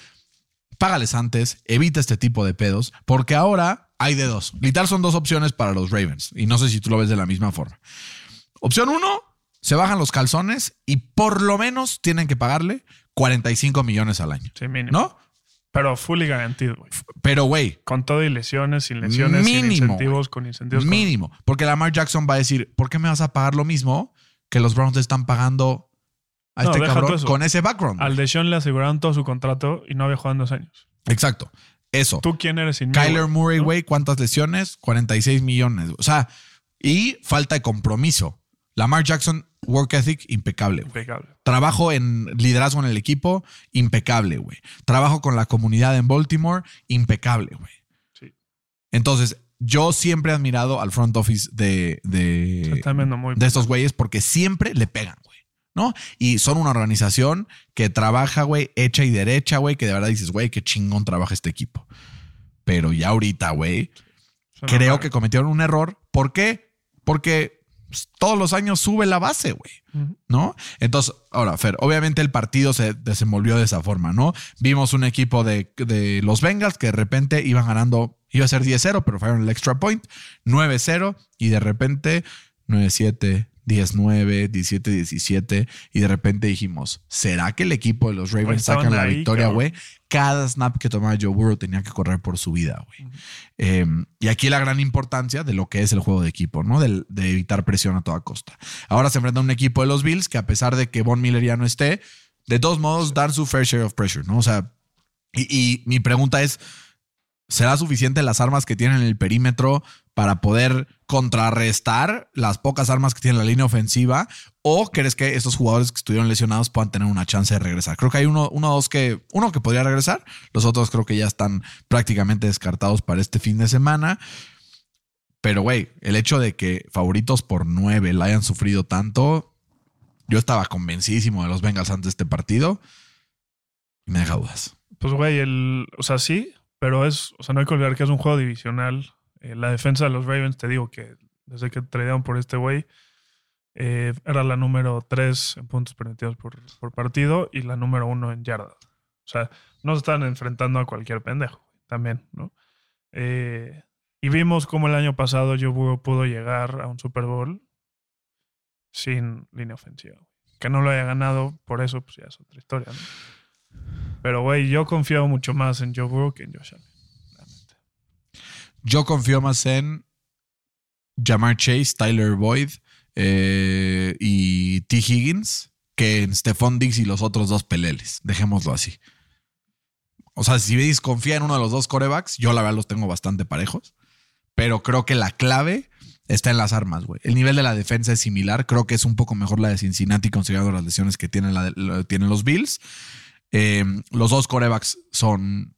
A: págales antes, evita este tipo de pedos, porque ahora hay de dos. Literal son dos opciones para los Ravens, y no sé si tú lo ves de la misma forma. Opción uno, se bajan los calzones y por lo menos tienen que pagarle 45 millones al año,
B: Sí, mínimo.
A: ¿no?
B: Pero fully garantido, güey.
A: Pero, güey,
B: Con todo y lesiones, sin lesiones, sin
A: Mínimo,
B: incentivos, con incentivos. con-
A: Mínimo. Porque Lamar Jackson va a decir, ¿por qué me vas a pagar lo mismo que los Browns están pagando a
B: No,
A: este cabrón con ese background?
B: Al Deshaun le aseguraron todo su contrato y no había jugado en dos años.
A: Exacto. Eso.
B: ¿Tú quién eres sin
A: Kyler
B: güey?
A: Murray,
B: ¿No?
A: güey, ¿cuántas lesiones? 46 millones. O sea, y falta de compromiso. Lamar Jackson, work ethic impecable. Trabajo en liderazgo en el equipo, impecable, güey. Trabajo con la comunidad en Baltimore, impecable, güey.
B: Sí.
A: Entonces, yo siempre he admirado al front office de, de,
B: muy
A: de estos güeyes porque siempre le pegan, güey. ¿No? Y son una organización que trabaja, güey, hecha y derecha, güey, que de verdad dices, güey, qué chingón trabaja este equipo. Pero ya ahorita, güey, creo que cometieron un error. ¿Por qué? Porque todos los años sube la base, güey.
B: Ujú.
A: ¿no? Entonces, ahora, Fer, obviamente el partido se desenvolvió de esa forma, ¿no? Vimos un equipo de, de los Bengals que de repente iban ganando, iba a ser 10-0, pero fallaron el extra point, 9-0 y de repente 9-7. 10-9, 17-17 y de repente dijimos, ¿será que el equipo de los Ravens sacan la
B: ahí,
A: victoria, güey? Cada snap que tomaba Joe Burrow tenía que correr por su vida, güey. Eh, y aquí la gran importancia de lo que es el juego de equipo, ¿no? De evitar presión a toda costa. Ahora se enfrenta a un equipo de los Bills que a pesar de que Von Miller ya no esté, de todos modos dan su fair share of pressure, ¿no? O sea, y, y mi pregunta es, ¿será suficiente las armas que tienen en el perímetro para poder contrarrestar las pocas armas que tiene la línea ofensiva? ¿O crees que estos jugadores que estuvieron lesionados puedan tener una chance de regresar? Creo que hay uno, uno o dos que, uno que podría regresar, los otros creo que ya están prácticamente descartados para este fin de semana. Pero, güey, el hecho de que favoritos por nueve la hayan sufrido tanto, yo estaba convencidísimo de los Bengals antes de este partido. Y me deja dudas.
B: Pues, güey, el. O sea, sí, pero es. O sea, no hay que olvidar que es un juego divisional. Eh, la defensa de los Ravens, te digo que desde que tradearon por este güey, eh, era la número 3 en puntos permitidos por, partido y la número 1 en yardas. O sea, no se están enfrentando a cualquier pendejo también, ¿no? Eh, y vimos cómo el año pasado Burrow pudo llegar a un Super Bowl sin línea ofensiva. Que no lo haya ganado, por eso, pues ya es otra historia, ¿no? Pero, güey, yo confío mucho más en Joe Burrow que en Josh Allen.
A: Yo confío más en Jamar Chase, Tyler Boyd eh, y T. Higgins que en Stephon Diggs y los otros dos peleles. Dejémoslo así. O sea, si veis confía en uno de los dos corebacks, yo la verdad los tengo bastante parejos. Pero creo que la clave está en las armas, güey. El nivel de la defensa es similar. Creo que es un poco mejor la de Cincinnati considerando las lesiones que tienen, tienen los Bills. Eh, los dos corebacks son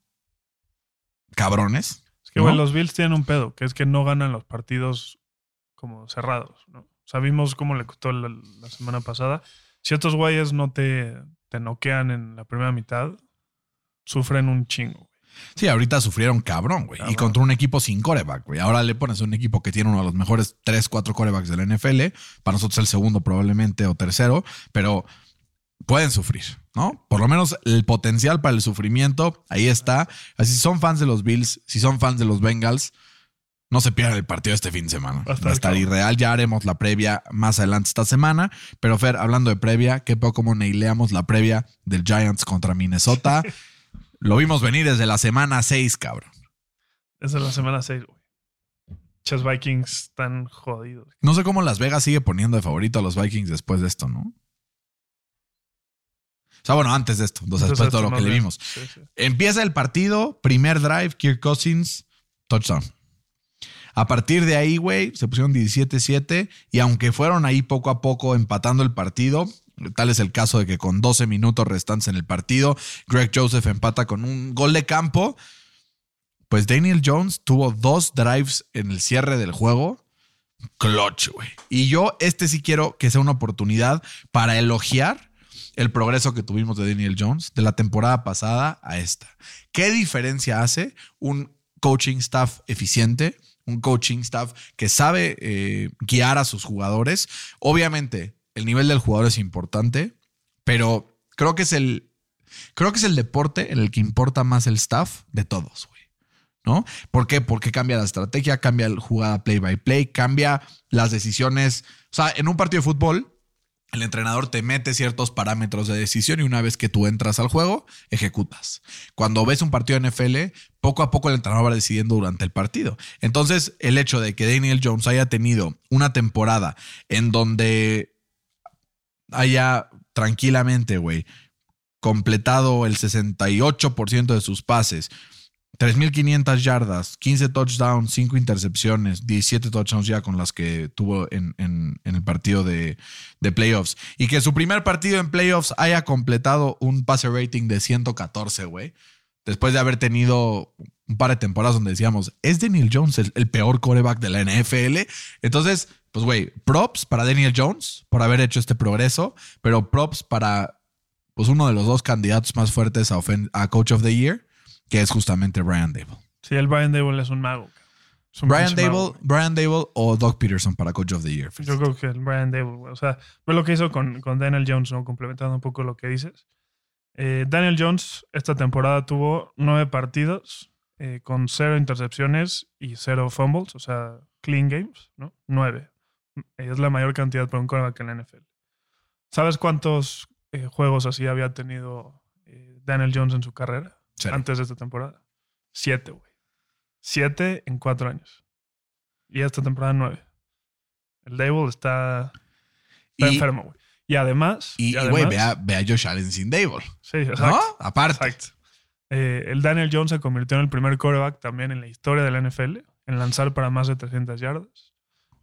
A: cabrones.
B: Que, los Bills tienen un pedo, que es que no ganan los partidos como cerrados, ¿no? Sabimos cómo le costó la, la semana pasada. Si estos güeyes no te, te noquean en la primera mitad, sufren un chingo. güey.
A: Sí, ahorita sufrieron cabrón, güey. Y contra un equipo sin coreback, güey. Ahora le pones un equipo que tiene uno de los mejores 3, 4 corebacks de la NFL. Para nosotros el segundo probablemente o tercero, pero pueden sufrir, ¿no? Por lo menos el potencial para el sufrimiento, ahí está. Así si son fans de los Bills, si son fans de los Bengals, no se pierdan el partido este fin de semana.
B: Va a estar
A: Va a estar
B: cabrón.
A: irreal. Ya haremos la previa más adelante esta semana. Pero Fer, hablando de previa, qué poco como neileamos la previa del Giants contra Minnesota. [laughs] Lo vimos venir desde la semana 6, cabrón.
B: Esa es la semana 6, güey. Chess Vikings están jodidos.
A: No sé cómo Las Vegas sigue poniendo de favorito a los Vikings después de esto, ¿no? Sea, bueno, antes de esto, o sea, después de todo lo que le vimos.
B: Sí, sí.
A: Empieza el partido, primer drive, Kirk Cousins, touchdown. A partir de ahí, güey, se pusieron 17-7 y aunque fueron ahí poco a poco empatando el partido, tal es el caso de que con 12 minutos restantes en el partido, Greg Joseph empata con un gol de campo, pues Daniel Jones tuvo dos drives en el cierre del juego. Clutch, güey. Y yo este sí quiero que sea una oportunidad para elogiar el progreso que tuvimos de Daniel Jones de la temporada pasada a esta. ¿Qué diferencia hace un coaching staff eficiente? Un coaching staff que sabe eh, guiar a sus jugadores. Obviamente, el nivel del jugador es importante, pero creo que es el, creo que es el deporte en el que importa más el staff de todos. ¿No? ¿Por qué? Porque cambia la estrategia, cambia la jugada play by play, cambia las decisiones. O sea, en un partido de fútbol, el entrenador te mete ciertos parámetros de decisión y una vez que tú entras al juego, ejecutas. Cuando ves un partido de NFL, poco a poco el entrenador va decidiendo durante el partido. Entonces, el hecho de que Daniel Jones haya tenido una temporada en donde haya tranquilamente, güey, completado el 68% de sus pases, 3.500 yardas, 15 touchdowns, 5 intercepciones, 17 touchdowns ya con las que tuvo en, en- el partido de, de playoffs. Y que su primer partido en playoffs haya completado un pase rating de 114, güey. Después de haber tenido un par de temporadas donde decíamos, ¿es Daniel Jones el, el peor coreback de la NFL? Entonces, pues, güey, props para Daniel Jones por haber hecho este progreso, pero props para pues, uno de los dos candidatos más fuertes a Coach of the Year, que es justamente Brian Dable.
B: Sí, el Brian Dable es un mago. cabrón. Es un
A: Brian Dable,
B: mago.
A: Brian Dable o Doug Peterson para Coach of the Year.
B: Yo creo que el Brian Dable, güey. O sea, ve lo que hizo con, con Daniel Jones, ¿no? Complementando un poco lo que dices. Eh, Daniel Jones esta temporada tuvo nueve partidos eh, con cero intercepciones y cero fumbles, o sea, clean games, ¿no? Nueve. Es la mayor cantidad para un quarterback en la NFL. ¿Sabes cuántos eh, juegos así había tenido Daniel Jones en su carrera Antes de esta temporada? Siete, güey. Siete en cuatro años. Y esta temporada nueve. El Dable está, está
A: Y-
B: enfermo, güey. Y además.
A: Y, güey, ve ve a Josh Allen sin Dable.
B: Sí, exacto.
A: ¿No? Aparte.
B: Exacto. Eh, el Daniel Jones se convirtió en el primer quarterback también en la historia de la NFL en lanzar para más de 300 yardas,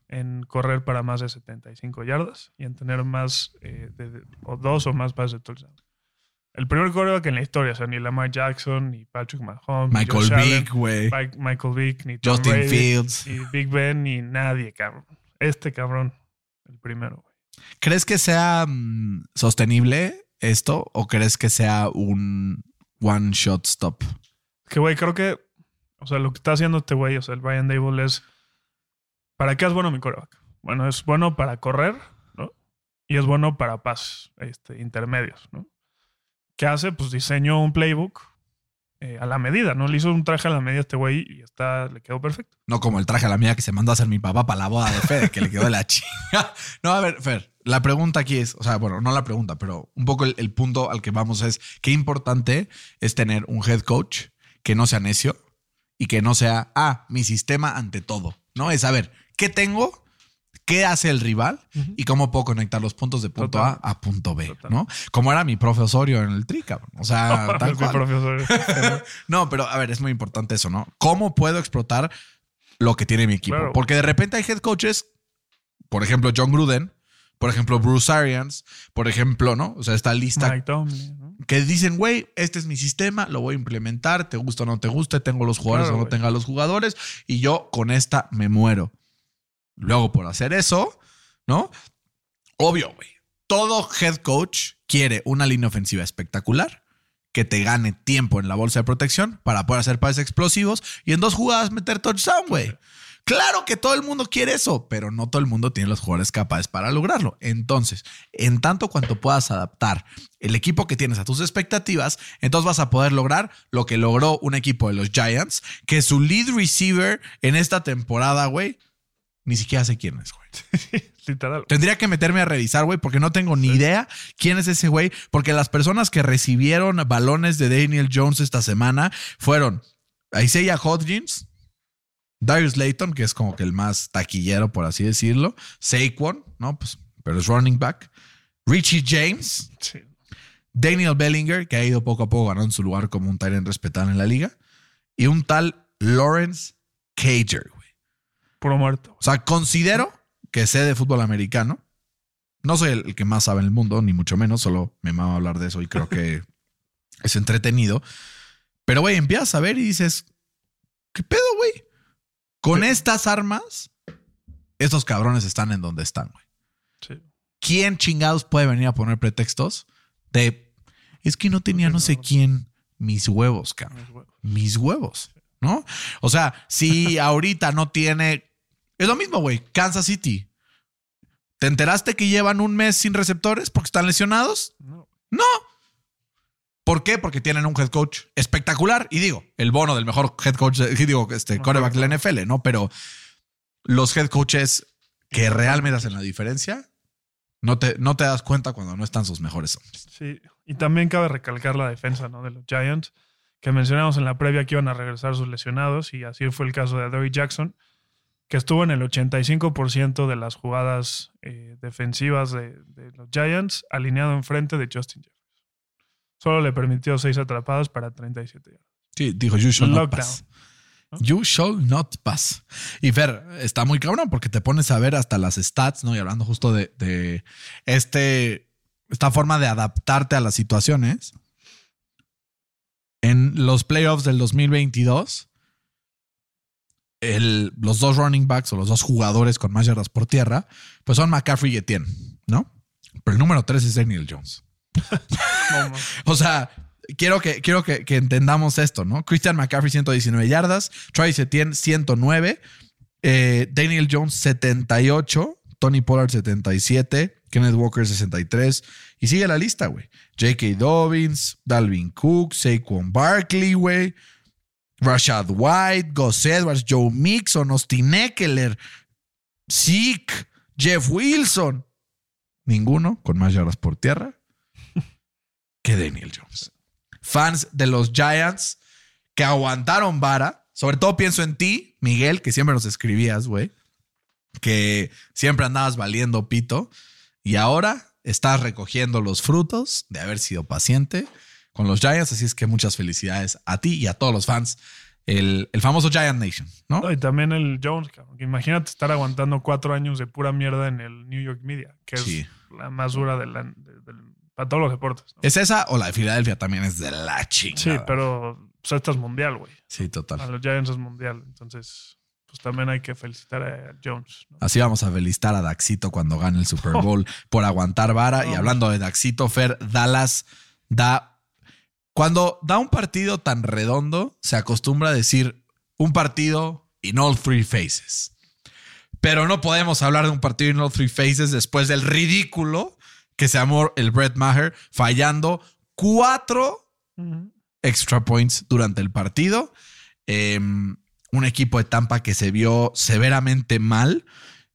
B: en correr para más de 75 yardas y en tener más eh, de- o dos o más pases de touchdown. El primer quarterback en la historia, o sea, ni Lamar Jackson, ni Patrick Mahomes, ni
A: Michael Vick, güey.
B: Michael Vick, ni Tom
A: Justin
B: Brady,
A: Fields.
B: ni Big Ben, ni nadie, cabrón. Este cabrón, el primero, güey.
A: ¿Crees que sea mm, sostenible esto o crees que sea un one shot stop?
B: Que, güey, creo que, o sea, lo que está haciendo este güey, o sea, el Brian Dable es, ¿para qué es bueno mi coreback? Bueno, es bueno para correr, ¿no? Y es bueno para pases este, intermedios, ¿no? ¿Qué hace? Pues diseñó un playbook eh, a la medida, ¿no? Le hizo un traje a la medida a este güey y está, le quedó perfecto.
A: No como el traje a la mía que se mandó a hacer mi papá para la boda de Fer, que le quedó de la [laughs] chinga. No, a ver, Fer, la pregunta aquí es, o sea, bueno, no la pregunta, pero un poco el, el punto al que vamos es qué importante es tener un head coach que no sea necio y que no sea, ah, mi sistema ante todo, ¿no? Es saber qué tengo, qué hace el rival y cómo puedo conectar los puntos de punto
B: Total.
A: A a punto B,
B: Total.
A: ¿no? Como era mi profe Osorio en el tri, cabrón. O sea, [laughs] tal
B: Mi
A: cual. [laughs] No, pero a ver, es muy importante eso, ¿no? ¿Cómo puedo explotar lo que tiene mi equipo?
B: Claro.
A: Porque de repente hay head coaches, por ejemplo, John Gruden, por ejemplo, Bruce Arians, por ejemplo, ¿no? O sea, esta lista
B: Tomlin, ¿no?
A: que dicen, güey, este es mi sistema, lo voy a implementar, te gusta o no te guste, tengo los jugadores
B: Claro,
A: o no
B: güey.
A: tenga los jugadores, y yo con esta me muero. Luego, por hacer eso, ¿no? Obvio, güey. Todo head coach quiere una línea ofensiva espectacular que te gane tiempo en la bolsa de protección para poder hacer pases explosivos y en dos jugadas meter touchdown, güey. Claro que todo el mundo quiere eso, pero no todo el mundo tiene los jugadores capaces para lograrlo. Entonces, en tanto cuanto puedas adaptar el equipo que tienes a tus expectativas, entonces vas a poder lograr lo que logró un equipo de los Giants, que su lead receiver en esta temporada, güey, ni siquiera sé quién es, güey. [laughs]
B: Literal.
A: Tendría que meterme a revisar, güey, porque no tengo ni idea quién es ese güey. Porque las personas que recibieron balones de Daniel Jones esta semana fueron Isaiah Hodgins, Darius Layton, que es como que el más taquillero, por así decirlo, Saquon, ¿no? Pues, pero es running back, Richie James,
B: Sí.
A: Daniel Bellinger, que ha ido poco a poco ganando su lugar como un Tyrant respetado en la liga. Y un tal Lawrence Cager.
B: Puro muerto.
A: O sea, considero que sé de fútbol americano. No soy el, el que más sabe en el mundo, ni mucho menos. Solo me mama hablar de eso y creo que [laughs] es entretenido. Pero, güey, empiezas a ver y dices, ¿qué pedo, güey? Con estas armas, estos cabrones están en donde están, güey.
B: Sí.
A: ¿Quién chingados puede venir a poner pretextos de, es que no tenía no sé quién mis huevos, cabrón?
B: Mis huevos.
A: mis huevos, ¿no? O sea, si [laughs] ahorita no tiene. Es lo mismo, güey. Kansas City. ¿Te enteraste que llevan un mes sin receptores porque están lesionados?
B: No.
A: No. ¿Por qué? Porque tienen un head coach espectacular. Y digo, el bono del mejor head coach, eh, digo, este quarterback de la NFL, ¿no? Pero los head coaches que realmente hacen la diferencia, no te, no te das cuenta cuando no están sus mejores hombres.
B: Sí, y también cabe recalcar la defensa ¿no? de los Giants, que mencionamos en la previa que iban a regresar sus lesionados, y así fue el caso de Dory Jackson, que estuvo en el 85% de las jugadas eh, defensivas de, de los Giants, alineado enfrente de Justin Jefferson. Solo le permitió seis atrapadas para 37 yardas.
A: Sí, dijo, you shall not pass. You shall not pass. Y Fer, está muy cabrón porque te pones a ver hasta las stats, ¿no? Y hablando justo de, de este, esta forma de adaptarte a las situaciones. En los playoffs del 2022, el- los dos running backs o los dos jugadores con más yardas por tierra, pues son McCaffrey y Etienne, ¿no? Pero el número tres es Daniel Jones. [laughs] O sea, quiero que, quiero que entendamos esto, ¿no? Christian McCaffrey, 119 yardas. Travis Etienne, 109. eh, Daniel Jones, 78. Tony Pollard, 77. Kenneth Walker, 63. Y sigue la lista, güey. J.K. Dobbins, Dalvin Cook, Saquon Barkley, güey. Rashad White, Gus Edwards, Joe Mixon, Austin Eckler, Zeke, Jeff Wilson. Ninguno con más yardas por tierra [laughs] que Daniel Jones. Fans de los Giants que aguantaron vara. Sobre todo pienso en ti, Miguel, que siempre nos escribías, güey. Que siempre andabas valiendo pito. Y ahora estás recogiendo los frutos de haber sido paciente con los Giants. Así es que muchas felicidades a ti y a todos los fans. El, el famoso Giant Nation, ¿no?
B: No, y también el Jones, cabrón. Imagínate estar aguantando cuatro años de pura mierda en el New York Media, que
A: Sí.
B: es la más dura de la- de- para todos los deportes. ¿no?
A: ¿Es esa o la de Filadelfia también es de la chingada?
B: Sí, pero pues, esta es mundial, güey.
A: Sí,
B: A
A: total.
B: los Giants es mundial. Entonces, pues también hay que felicitar a Jones. ¿no?
A: Así vamos a felicitar a Daxito cuando gane el Super [laughs] Bowl por aguantar vara. Y hablando de Daxito, Fer, Dallas da. Cuando da un partido tan redondo, se acostumbra a decir un partido in all three phases. Pero no podemos hablar de un partido in all three phases después del ridículo que se amó el Brett Maher fallando cuatro extra points durante el partido. Eh, un equipo de Tampa que se vio severamente mal.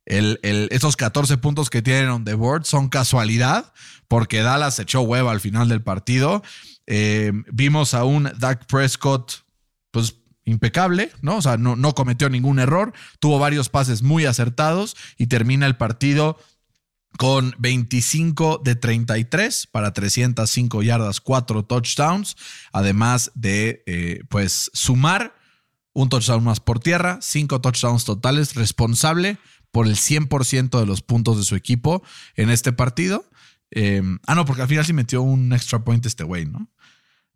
A: Esos 14 puntos que tienen on the board son casualidad porque Dallas echó hueva al final del partido. Eh, vimos a un Dak Prescott, pues impecable, ¿no? O sea, no, no cometió ningún error, tuvo varios pases muy acertados y termina el partido con 25 de 33 para 305 yardas, 4 touchdowns, además de eh, pues sumar un touchdown más por tierra, 5 touchdowns totales, responsable por el 100% de los puntos de su equipo en este partido. Eh, ah, no, porque al final sí metió un extra point este güey, ¿no?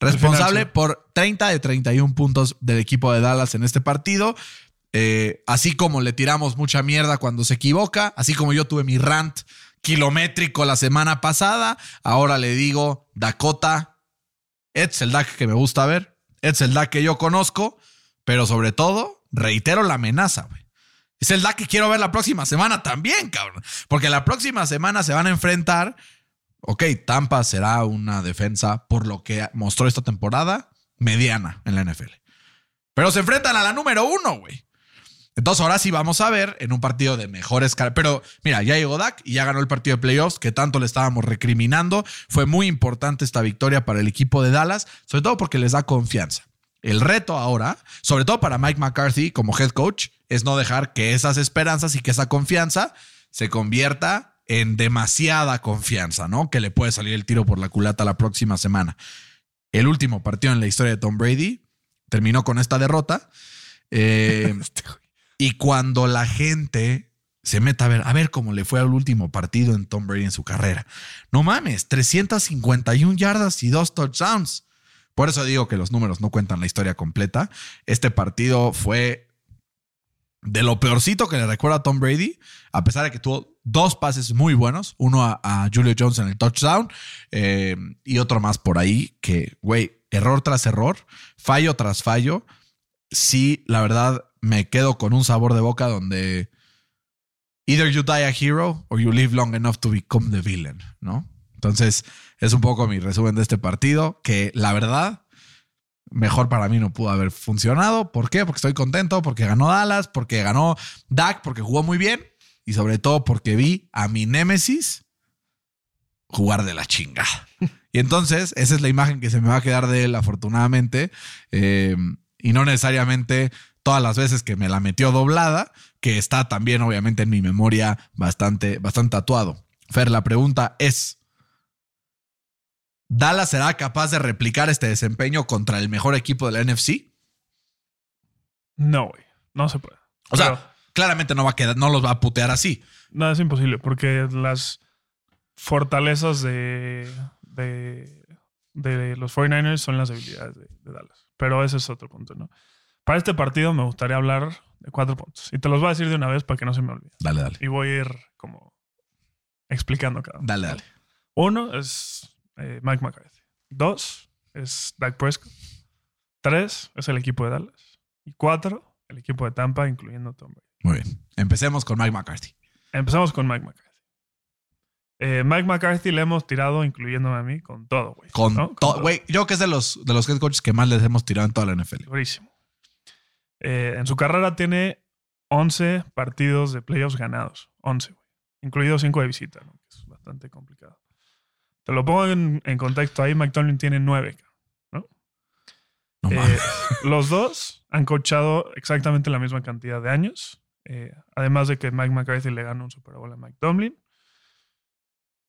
A: Responsable
B: final, sí.
A: por 30 de 31 puntos del equipo de Dallas en este partido. Eh, así como le tiramos mucha mierda cuando se equivoca, así como yo tuve mi rant kilométrico la semana pasada, ahora le digo Dakota, es el Dak que me gusta ver, es el Dak que yo conozco, pero sobre todo, reitero la amenaza, güey. Es el Dak que quiero ver la próxima semana también, cabrón. Porque la próxima semana se van a enfrentar. Ok, Tampa será una defensa, por lo que mostró esta temporada, mediana en la NFL. Pero se enfrentan a la número uno, güey. Entonces ahora sí vamos a ver en un partido de mejores... car- Pero mira, ya llegó Dak y ya ganó el partido de playoffs que tanto le estábamos recriminando. Fue muy importante esta victoria para el equipo de Dallas, sobre todo porque les da confianza. El reto ahora, sobre todo para Mike McCarthy como head coach, es no dejar que esas esperanzas y que esa confianza se convierta en demasiada confianza, ¿no? Que le puede salir el tiro por la culata la próxima semana. El último partido en la historia de Tom Brady terminó con esta derrota. Eh, [laughs] y cuando la gente se meta a ver, a ver cómo le fue al último partido en Tom Brady en su carrera. No mames, 351 yardas y dos touchdowns. Por eso digo que los números no cuentan la historia completa. Este partido fue de lo peorcito que le recuerda a Tom Brady, a pesar de que tuvo dos pases muy buenos, uno a, Julio Jones en el touchdown eh, y otro más por ahí, que, güey, error tras error, fallo tras fallo. Sí, la verdad, me quedo con un sabor de boca donde either you die a hero or you live long enough to become the villain, ¿no? Entonces, es un poco mi resumen de este partido, que la verdad, mejor para mí no pudo haber funcionado. ¿Por qué? Porque estoy contento, porque ganó Dallas, porque ganó Dak, porque jugó muy bien y sobre todo porque vi a mi némesis jugar de la chingada. Y entonces, esa es la imagen que se me va a quedar de él, afortunadamente, eh, y no necesariamente todas las veces que me la metió doblada, que está también obviamente en mi memoria bastante, bastante tatuado. Fer, la pregunta es, ¿Dallas será capaz de replicar este desempeño contra el mejor equipo de la NFC?
B: No, güey. No se puede.
A: O sea, claramente no va a quedar, no los va a putear así.
B: No, es imposible, porque las fortalezas de, de, de los 49ers son las debilidades de, de Dallas. Pero ese es otro punto, ¿no? Para este partido me gustaría hablar de cuatro puntos. Y te los voy a decir de una vez para que no se me olvide.
A: Dale, dale.
B: Y voy a ir como explicando cada uno.
A: Dale, dale.
B: Uno es eh, Mike McCarthy. Dos es Dak Prescott. Tres es el equipo de Dallas. Y cuatro, el equipo de Tampa, incluyendo Tom Brady.
A: Muy bien. Empecemos con Mike McCarthy.
B: Empezamos con Mike McCarthy. Eh, Mike McCarthy le hemos tirado, incluyéndome a mí, con todo, güey.
A: Con
B: ¿no? Con
A: todo. Güey, yo que es de los, de los head coaches que más les hemos tirado en toda la NFL.
B: Durísimo. Eh, en su carrera tiene 11 partidos de playoffs ganados. 11, güey. Incluido 5 de visita, ¿no? que es bastante complicado. Te lo pongo en, en contexto ahí. Mike Tomlin tiene 9.
A: No
B: Eh, [laughs] los dos han coachado exactamente la misma cantidad de años. Eh, además de que Mike McCarthy le ganó un Super Bowl a Mike Tomlin.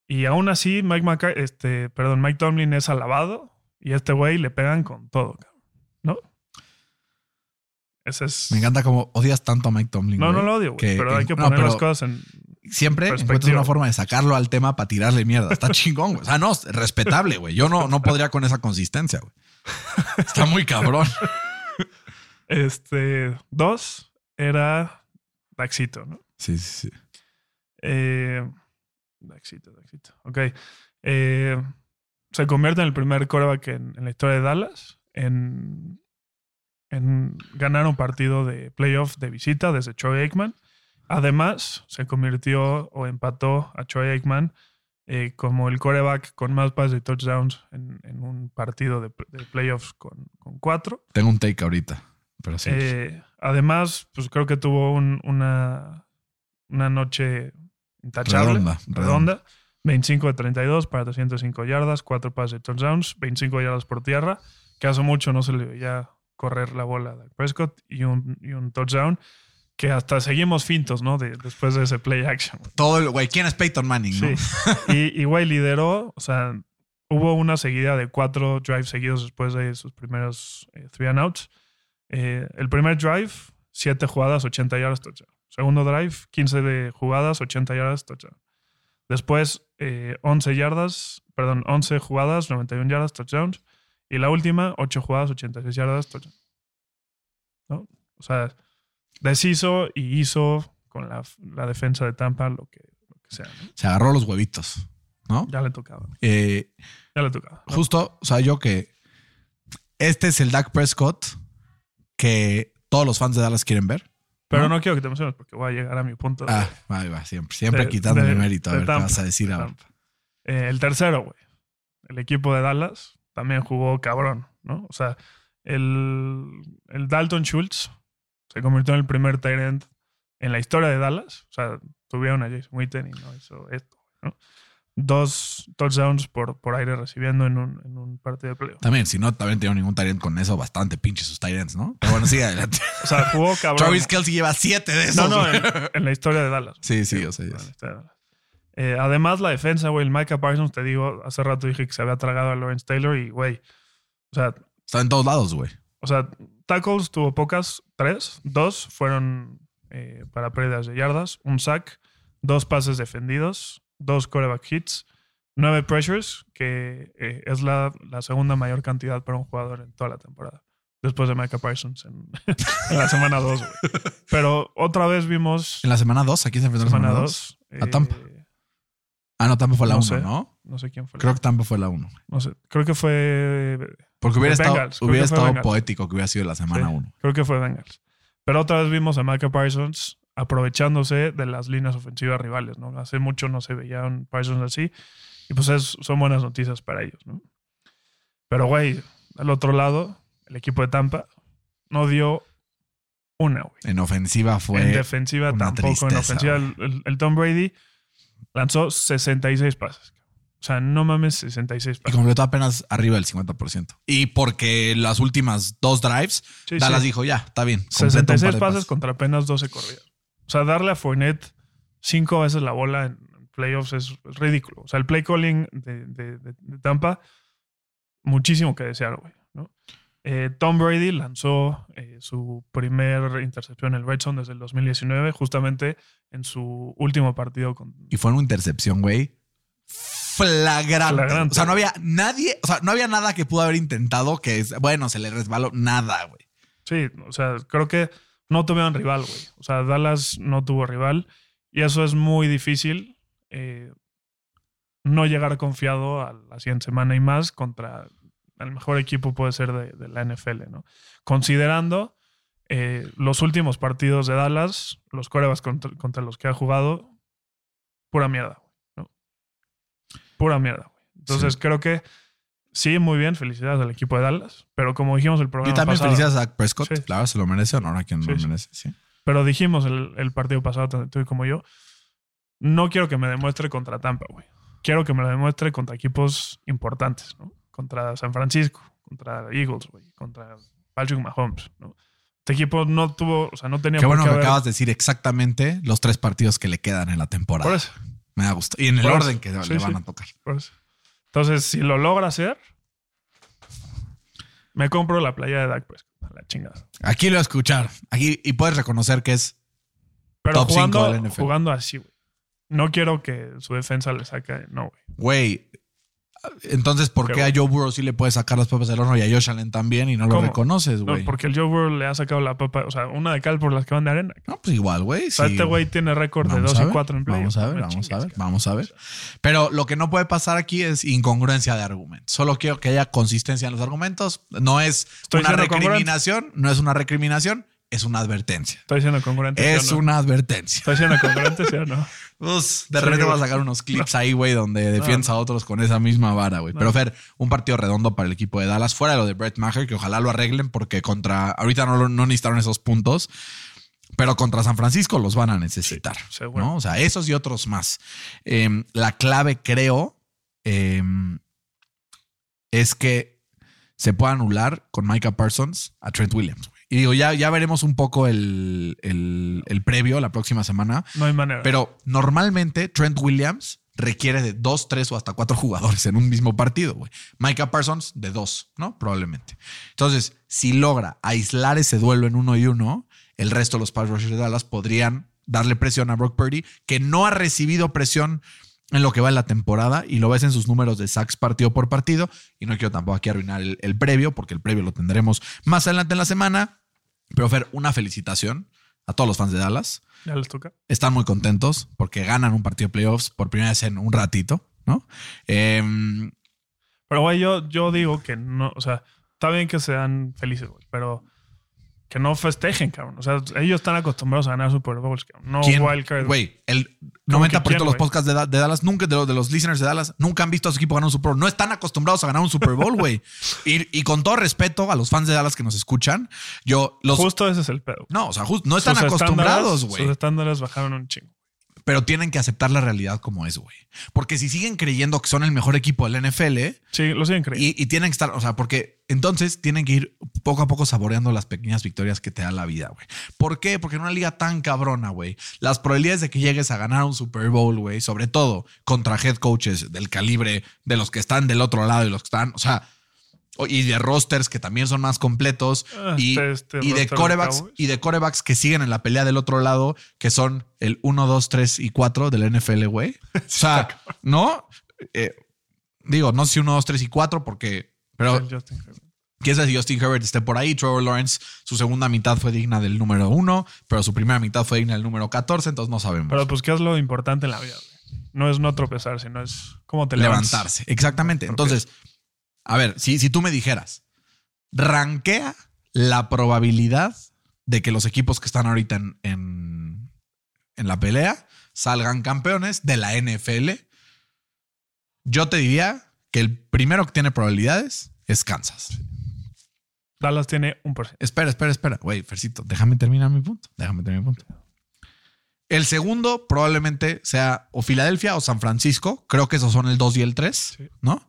B: Y aún así, Mike, McCar- este, perdón, Mike Tomlin es alabado y a este güey le pegan con todo, cabrón. Ese es.
A: Me encanta cómo odias tanto a Mike Tomlin.
B: No, no lo odio, güey.
A: que-
B: Pero hay que poner las cosas en.
A: Siempre encuentras una forma de sacarlo al tema para tirarle mierda. Está [laughs] chingón, güey. O sea, no, respetable, güey. Yo no, no podría con esa consistencia, güey. Está muy cabrón. [laughs]
B: Este. Dos era Daxito, ¿no?
A: Sí, sí, sí.
B: Eh, Daxito, Daxito. Ok. Eh, se convierte en el primer coreback en, en la historia de Dallas en, en ganar un partido de playoff de visita desde Troy Aikman. Además, se convirtió o empató a Troy Aikman eh, como el coreback con más pases de touchdowns en, en un partido de, de playoffs con, con cuatro.
A: Tengo un take ahorita, pero sí.
B: Eh, además, pues creo que tuvo un- una, una noche intachable.
A: Redonda,
B: Redonda.
A: redonda.
B: 25 de 32 para 305 yardas, 4 pases de touchdowns, 25 yardas por tierra, que hace mucho no se le veía correr la bola a Dak Prescott y un, y un touchdown que hasta seguimos fintos, ¿no? De- después de ese play action. güey.
A: Todo el, güey, ¿quién es Peyton Manning? no?
B: Sí. [laughs] y, y, güey, lideró, o sea, hubo una seguida de cuatro drives seguidos después de sus primeros eh, three and outs. Eh, el primer drive, siete jugadas, 80 yardas, touchdown. Segundo drive, 15 de jugadas, 80 yardas, touchdown. Después, eh, 11 yardas, perdón, 11 jugadas, 91 yardas, touchdowns. Y la última, 8 jugadas, 86 yardas, touchdown. ¿No? O sea, deshizo y hizo con la, la defensa de Tampa lo que, lo que sea. ¿no?
A: Se agarró los huevitos, ¿no?
B: Ya le tocaba.
A: Eh,
B: Ya le tocaba. ¿no?
A: justo, o sea, yo que este es el Dak Prescott que todos los fans de Dallas quieren ver.
B: Pero
A: ¿no?
B: no quiero que te emociones porque voy a llegar a mi punto. de-
A: Ah, ahí va, siempre. Siempre quitándole
B: de-
A: mérito. A ver qué
B: Tampa,
A: vas a decir
B: de
A: ahora.
B: Eh, el tercero, güey. El equipo de Dallas también jugó cabrón, ¿no? O sea, el, el Dalton Schultz se convirtió en el primer tight end en la historia de Dallas. O sea, tuvieron a Jason Witten y no hizo esto, ¿no? Dos touchdowns por, por aire recibiendo en un, en un partido de playoff.
A: También, si no, también tengo ningún talent con eso, bastante pinche sus Tyrants, ¿no? Pero bueno, sigue adelante. [laughs]
B: O sea, jugó cabrón.
A: Travis Kelsey lleva siete de esos.
B: No, no, en, en la historia de Dallas.
A: Sí, sí, o sea,
B: En la historia de Dallas. Eh, además, la defensa, güey, el Micah Parsons, te digo, hace rato dije que se había tragado a Lawrence Taylor y, güey, o sea,
A: Está en todos lados, güey.
B: o sea, tackles tuvo pocas, tres, dos fueron eh, para pérdidas de yardas, un sack, dos pases defendidos, dos quarterback hits, nueve pressures, que eh, es la, la segunda mayor cantidad para un jugador en toda la temporada. Después de Micah Parsons en, [laughs] en la semana 2, güey. Pero otra vez vimos
A: En la semana 2, aquí se enfrentó en la
B: semana
A: semana 2.
B: 2.
A: a Tampa. Ah, no, Tampa fue la
B: No
A: 1,
B: sé.
A: ¿no?
B: No sé quién fue.
A: Creo que Tampa fue la 1.
B: No sé. Creo que fue.
A: Porque hubiera
B: Fue
A: estado,
B: Bengals,
A: hubiera poético que hubiera sido la semana
B: Sí.
A: 1.
B: Creo que fue Bengals. Pero otra vez vimos a Micah Parsons aprovechándose de las líneas ofensivas rivales, ¿no? Hace mucho no se veía un Parsons así. Y pues es- son buenas noticias para ellos, ¿no? Pero, güey, al otro lado, el equipo de Tampa no dio una, güey.
A: En ofensiva fue.
B: en defensiva
A: una
B: tampoco. en
A: tristeza,
B: ofensiva, el, el- el Tom Brady lanzó 66 pases. O sea, no mames, 66
A: Y
B: pases.
A: completó apenas arriba del 50%. Y porque las últimas dos drives,
B: Sí,
A: Dallas
B: sí.
A: dijo ya, está bien. completa un
B: 66
A: par de
B: pases contra apenas 12 corridas. O sea, darle a Fournette cinco veces la bola en playoffs es, ridículo. O sea, el play calling de- de Tampa, muchísimo que desear, güey. ¿no? Eh, Tom Brady lanzó eh, su primer intercepción en el Red Zone desde el 2019, justamente en su último partido con,
A: Y fue una intercepción, güey. Flagrante.
B: Flagrante.
A: O sea, no había nadie, o sea, no había nada que pudo haber intentado que, es- bueno, se le resbaló. Nada, güey.
B: Sí, o sea, creo que no tuvieron rival, güey. O sea, Dallas no tuvo rival y eso es muy difícil. eh, no llegar confiado a la siguiente semana y más contra el mejor equipo puede ser de, de la NFL, ¿no? Considerando eh, los últimos partidos de Dallas, los corebas contra, contra los que ha jugado, pura mierda, güey, ¿no? Pura mierda, güey. Entonces
A: Sí.
B: creo que sí, muy bien, felicidades al equipo de Dallas, pero como dijimos el programa
A: Y también
B: pasado,
A: felicidades a Prescott.
B: Sí.
A: Claro, se lo merece. Honor a quien
B: Sí,
A: lo merece. Sí.
B: Pero dijimos el, el partido pasado, tanto tú y como yo, no quiero que me demuestre contra Tampa, güey. Quiero que me lo demuestre contra equipos importantes, ¿no? Contra San Francisco, contra Eagles, güey, contra Patrick Mahomes, ¿no? Este equipo no tuvo, o sea, no tenía
A: Qué bueno que
B: haber-
A: acabas de decir exactamente los tres partidos que le quedan en la temporada.
B: Por eso,
A: Me da gusto. Y en el orden que
B: Sí,
A: le
B: sí.
A: van a tocar.
B: por eso. Entonces, si lo logra hacer, me compro la playa de Dak Prescott, la chingada.
A: Aquí lo voy a escuchar. Aquí, y puedes reconocer que es
B: Pero
A: Top cinco
B: jugando,
A: del NFL.
B: jugando así, güey. No quiero que su defensa le saque, no, güey.
A: Güey, entonces, ¿por
B: Qué
A: qué a Joe Burrow sí le puedes sacar las papas del horno y a Josh Allen también y no lo reconoces,
B: No,
A: güey?
B: porque el Joe Burrow le ha sacado la papa, o sea, una de cal por las que van de arena.
A: No, pues igual, güey.
B: O sea,
A: sí.
B: este güey tiene récord de
A: Vamos
B: 2
A: a
B: y
A: ver,
B: 4 en playoffs.
A: Vamos a ver, vamos a ver, vamos a ver. Pero lo que no puede pasar aquí es incongruencia de argumentos. Solo quiero que haya consistencia en los argumentos. No es
B: Estoy
A: una recriminación, no es una recriminación, es una advertencia.
B: Estoy siendo congruente. ¿sí
A: Es
B: no?
A: una advertencia.
B: Estoy siendo congruente, ¿sí o no? [laughs]
A: Pues, de
B: Sí,
A: repente vas a sacar unos clips ahí, güey, donde defiendes a otros con esa misma vara, güey. Pero Fer, un partido redondo para el equipo de Dallas, fuera de lo de Brett Maher, que ojalá lo arreglen porque contra, ahorita no, no necesitaron esos puntos, pero contra San Francisco los van a necesitar.
B: Sí, seguro.
A: ¿no? O sea, esos y otros más. Eh, la clave, creo, eh, es que se pueda anular con Micah Parsons a Trent Williams. Y digo, ya, ya veremos un poco el, el- el previo la próxima semana.
B: No hay manera.
A: Pero normalmente Trent Williams requiere de dos, tres o hasta cuatro jugadores en un mismo partido, güey. Micah Parsons de dos, ¿no? Probablemente. Entonces, si logra aislar ese duelo en uno y uno, el resto de los pass rushers de Dallas podrían darle presión a Brock Purdy, que no ha recibido presión en lo que va en la temporada y lo ves en sus números de sacks partido por partido. Y no quiero tampoco aquí arruinar el, el previo, porque el previo lo tendremos más adelante en la semana. Pero Fer, una felicitación a todos los fans de Dallas
B: ya les toca.
A: están muy contentos porque ganan un partido de playoffs por primera vez en un ratito, ¿no? Em,
B: Pero, güey, yo, yo digo que no, o sea, está bien que sean felices, güey, pero que no festejen, cabrón. O sea, ellos están acostumbrados a ganar Super Bowls, cabrón. No wildcard.
A: Güey, el
B: ¿Cómo
A: 90%
B: que quién,
A: de los podcasts de, Da- de Dallas, nunca, de, los- de los listeners de Dallas, nunca han visto a su equipo ganar un Super Bowl. No están acostumbrados a ganar un Super Bowl, güey. [laughs] y, y con todo respeto a los fans de Dallas que nos escuchan, yo los.
B: Justo ese es el pedo.
A: no, o sea, just- no están
B: Sus
A: acostumbrados, güey.
B: Sus estándares bajaron un chingo.
A: Pero tienen que aceptar la realidad como es, güey. Porque si siguen creyendo que son el mejor equipo del NFL
B: Sí, lo siguen creyendo.
A: y, y tienen que estar, o sea, porque entonces tienen que ir poco a poco saboreando las pequeñas victorias que te da la vida, güey. ¿Por qué? Porque en una liga tan cabrona, güey, las probabilidades de que llegues a ganar un Super Bowl, güey, sobre todo contra head coaches del calibre de los que están del otro lado y los que están, o sea, y de rosters que también son más completos
B: Ah,
A: y,
B: este- este
A: y de corebacks y de corebacks que siguen en la pelea del otro lado, que son el 1, 2, 3 y 4 del NFL, güey. [laughs] O sea, ¿no? Eh, digo, no sé si 1, 2, 3 y 4 porque... Pero quién sabe si Justin Herbert esté por ahí. Trevor Lawrence, su segunda mitad fue digna del número 1, pero su primera mitad fue digna del número 14, entonces no sabemos.
B: Pero pues, ¿qué es lo importante en la vida? güey? No es no tropezar, sino es cómo te levantas.
A: levantarse. Exactamente. Entonces, a ver, si, si tú me dijeras, rankea la probabilidad de que los equipos que están ahorita en, en, en la pelea salgan campeones de la NFL, yo te diría que el primero que tiene probabilidades es Kansas.
B: Dallas tiene un por ciento.
A: Espera, espera, espera. Güey, Fercito, déjame terminar mi punto. Déjame terminar mi punto. El segundo probablemente sea o Filadelfia o San Francisco. Creo que esos son el 2 y el 3,
B: Sí.
A: ¿no?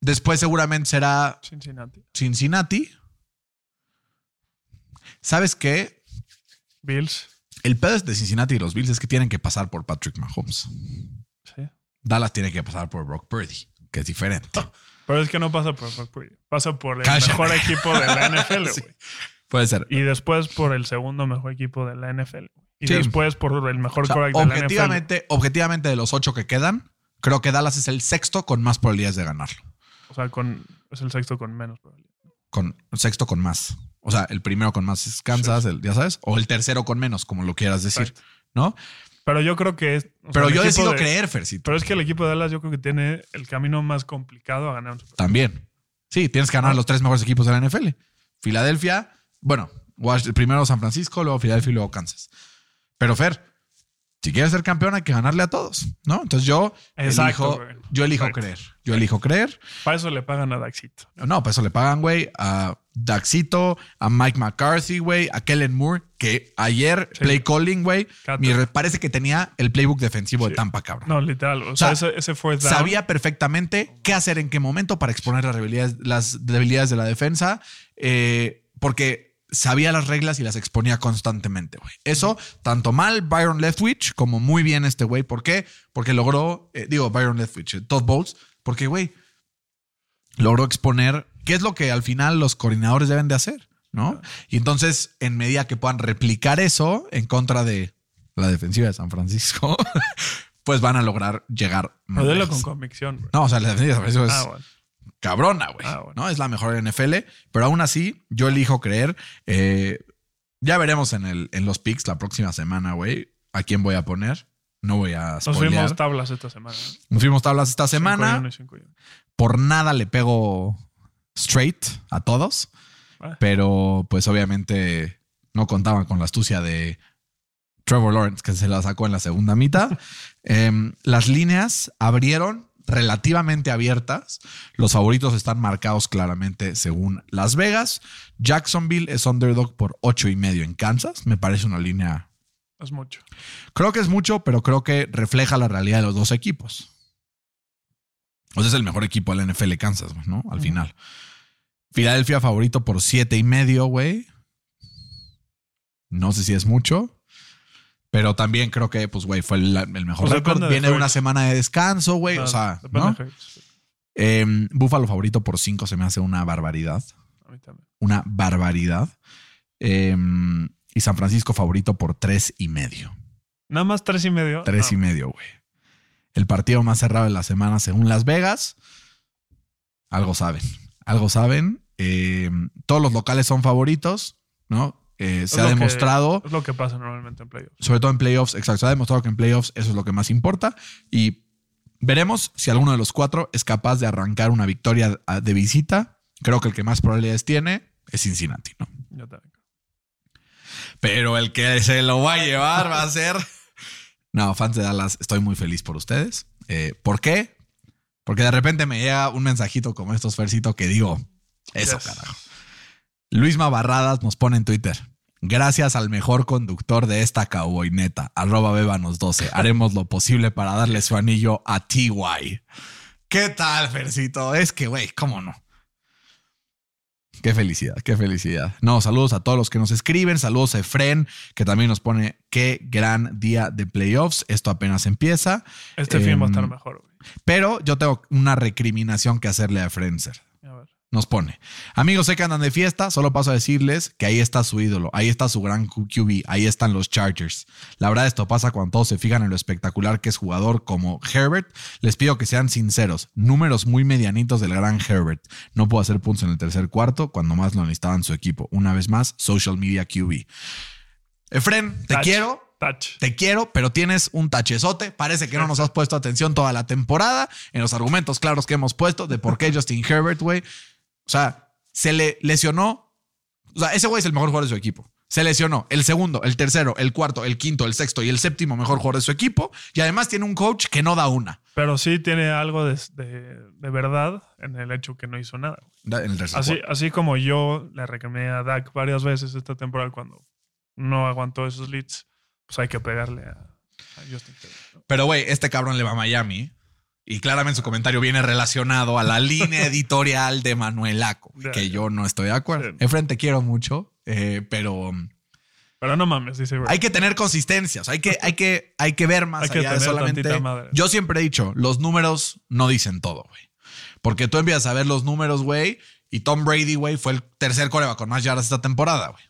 A: Después seguramente será
B: Cincinnati.
A: Cincinnati. ¿Sabes qué?
B: Bills.
A: El pedo de Cincinnati y los Bills es que tienen que pasar por Patrick Mahomes.
B: Sí.
A: Dallas tiene que pasar por Brock Purdy, que es diferente. [laughs]
B: Pero es que no pasa por Brock Purdy. Pasa por el mejor equipo de la [laughs] NFL,
A: Sí.
B: güey.
A: Puede ser.
B: Y después por el segundo mejor equipo de la NFL. Y
A: Sí.
B: después por el mejor
A: O sea,
B: quarterback de la NFL.
A: objetivamente, objetivamente, de los ocho que quedan, creo que Dallas es el sexto con más probabilidades de ganarlo.
B: O sea, con, es el sexto con menos probabilidad.
A: Con sexto con más. O sea, el primero con más es Kansas, el, ya sabes, o el tercero con menos, como lo quieras decir,
B: Exacto.
A: ¿no?
B: Pero yo creo que es. sea,
A: Pero yo decido
B: de-
A: creer, Fercito.
B: Pero es que el equipo de Dallas yo creo que tiene el camino más complicado a ganar un Super Bowl.
A: También. Sí, tienes que ganar
B: Ah.
A: los tres mejores equipos de la NFL. Filadelfia, bueno, primero San Francisco, luego Filadelfia y luego Kansas. Pero Fer, si quieres ser campeón hay que ganarle a todos, ¿no? Entonces yo
B: Exacto,
A: elijo,
B: güey.
A: yo elijo
B: Exacto.
A: creer. Yo elijo creer.
B: Para eso le pagan a Daxito.
A: No, pues eso le pagan, güey, a Daxito, a Mike McCarthy, güey, a Kellen Moore, que ayer
B: Sí.
A: play calling, güey, mi re- parece que tenía el playbook defensivo de. Tampa, cabrón.
B: No, literal. O sea,
A: sea,
B: ese, down.
A: Sabía perfectamente qué hacer en qué momento para exponer las debilidades, las debilidades de la defensa, eh, porque sabía las reglas y las exponía constantemente, güey. Eso, tanto mal Byron Leftwich como muy bien este güey. ¿Por qué? Porque logró, eh, digo, Byron Leftwich, eh, Todd Bowles, porque, güey, logró exponer qué es lo que al final los coordinadores deben de hacer, ¿no? Y entonces, en medida que puedan replicar eso en contra de la defensiva de San Francisco, [laughs] pues van a lograr llegar más
B: Modelo con convicción, bro.
A: No, o sea, la defensiva de San Francisco es
B: Ah, bueno.
A: Cabrona, güey.
B: Ah, bueno.
A: ¿no? Es la mejor NFL, pero aún así, yo elijo creer. eh, ya veremos en, el, en los picks la próxima semana, güey, a quién voy a poner. No voy a
B: Nos
A: spoilear.
B: fuimos tablas esta semana. ¿no?
A: Nos fuimos tablas esta semana.
B: cinco.
A: Por nada le pego straight a todos,
B: Ah.
A: pero pues obviamente no contaban con la astucia de Trevor Lawrence, que se la sacó en la segunda mitad. [laughs] Em, las líneas abrieron relativamente abiertas. Los favoritos están marcados claramente según Las Vegas. Jacksonville es underdog por ocho y medio en Kansas. Me parece una línea.
B: Es mucho.
A: Creo que es mucho, pero creo que refleja la realidad de los dos equipos. O sea, es el mejor equipo de la NFL Kansas, ¿no? Al final. Filadelfia favorito por siete y medio, güey. No sé si es mucho. Pero también creo que, pues, güey, fue el, el mejor récord. Viene de una semana de descanso, güey. o
B: Ah,
A: sea, ¿no? Eh, Búfalo favorito por 5 se me hace una barbaridad.
B: A mí también.
A: Una barbaridad. Eh, y San Francisco favorito por tres y medio.
B: Nada más tres y medio.
A: Tres
B: No.
A: y medio, güey. El partido más cerrado de la semana según Las Vegas. Algo saben. Algo saben. Eh, todos los locales son favoritos, ¿no? Eh, se ha
B: que-
A: demostrado,
B: Es lo que pasa normalmente en playoffs.
A: sobre todo en playoffs, exacto, se ha demostrado que en playoffs eso es lo que más importa. Y veremos si alguno de los cuatro es capaz de arrancar una victoria de visita. Creo que el que más probabilidades tiene es Cincinnati, ¿no?
B: Yo también.
A: Pero el que se lo va a llevar va a ser. [laughs] No, fans de Dallas, estoy muy feliz por ustedes. Eh, ¿Por qué? Porque de repente me llega un mensajito como estos, Fercito, que digo, eso,
B: Yes.
A: carajo. Luisma Barradas nos pone en Twitter. Gracias al mejor conductor de esta cowboy neta, arroba bebanos 12. Haremos lo posible para darle su anillo a TY. ¿Qué tal, Fercito? Es que, güey, ¿cómo no? Qué felicidad, qué felicidad. No, saludos a todos los que nos escriben. Saludos a Efren, que también nos pone qué gran día de playoffs. Esto apenas empieza.
B: Este fin va a estar
A: Em,
B: mejor.
A: Pero yo tengo una recriminación que hacerle a Frenzer. Nos pone, amigos, sé que andan de fiesta, solo paso a decirles que ahí está su ídolo, ahí está su gran QB, ahí están los Chargers. La verdad esto pasa cuando todos se fijan en lo espectacular que es jugador como Herbert. Les pido que sean sinceros, números muy medianitos del gran Herbert. No pudo hacer puntos en el tercer cuarto cuando más lo necesitaban su equipo. Una vez más, social media QB. Efren, te
B: Touch.
A: quiero,
B: Touch.
A: te quiero, pero tienes un tachezote. Parece que no nos has puesto atención toda la temporada en los argumentos claros que hemos puesto de por qué [laughs] Justin Herbert, güey. O sea, se le lesionó. O sea, ese güey es el mejor jugador de su equipo. Se lesionó el segundo, el tercero, el cuarto, el quinto, el sexto y el séptimo mejor jugador de su equipo. Y además tiene un coach que no da una.
B: Pero sí tiene algo de, de- de verdad en el hecho que no hizo nada.
A: En el
B: Así, como yo le reclamé a Dak varias veces esta temporada cuando no aguantó esos leads, pues hay que pegarle a, a Justin. ¿no?
A: Pero, güey, este cabrón le va a Miami. Y claramente su comentario viene relacionado a la línea [laughs] editorial de Manuel Aco, que yo no estoy de acuerdo.
B: Sí.
A: Efren, te quiero mucho, eh, pero
B: Pero no mames, dice
A: hay que tener consistencia. o sea, hay, que, hay, que, hay que ver más
B: Hay que
A: allá de solamente.
B: madre.
A: Yo siempre he dicho, los números no dicen todo, güey. Porque tú empiezas a ver los números, güey, y Tom Brady, güey, fue el tercer coreback con más yardas esta temporada, güey.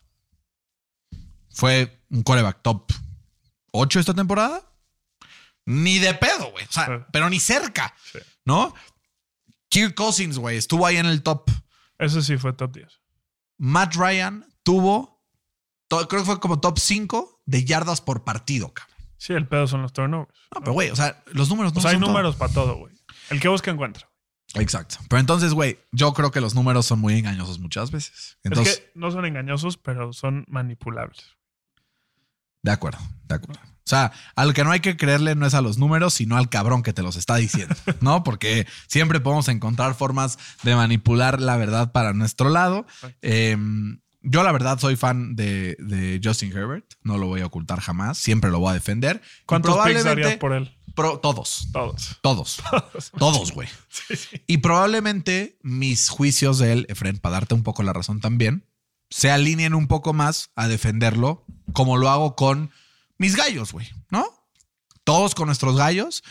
A: Fue un coreback top 8 esta temporada. Ni de pedo, güey. O sea,
B: Sí.
A: pero ni cerca,
B: Sí.
A: ¿no? Kirk Cousins, güey, estuvo ahí en el top.
B: Eso sí fue top 10.
A: Matt Ryan tuvo, creo que fue como top 5 de yardas por partido, cabrón.
B: Sí, el pedo son los turnovers.
A: No, pero güey, o sea, los números no
B: O sea, hay
A: son todo.
B: números para todo, güey. El que busca encuentra.
A: Exacto. Pero entonces, güey, yo creo que los números son muy engañosos muchas veces. Entonces,
B: es que no son engañosos, pero son manipulables.
A: de acuerdo, de acuerdo. O sea, al que no hay que creerle no es a los números, sino al cabrón que te los está diciendo, [laughs] ¿no? Porque siempre podemos encontrar formas de manipular la verdad para nuestro lado. Eh, yo, la verdad, soy fan de, de Justin Herbert. No lo voy a ocultar jamás. Siempre lo voy a defender.
B: ¿Cuántos picks darías por él?
A: pro- todos.
B: Todos.
A: Todos. [laughs] Todos, güey. [laughs] Y probablemente mis juicios de él, Efren, para darte un poco la razón también, se alineen un poco más a defenderlo como lo hago con mis gallos, güey, ¿no? Todos con nuestros gallos.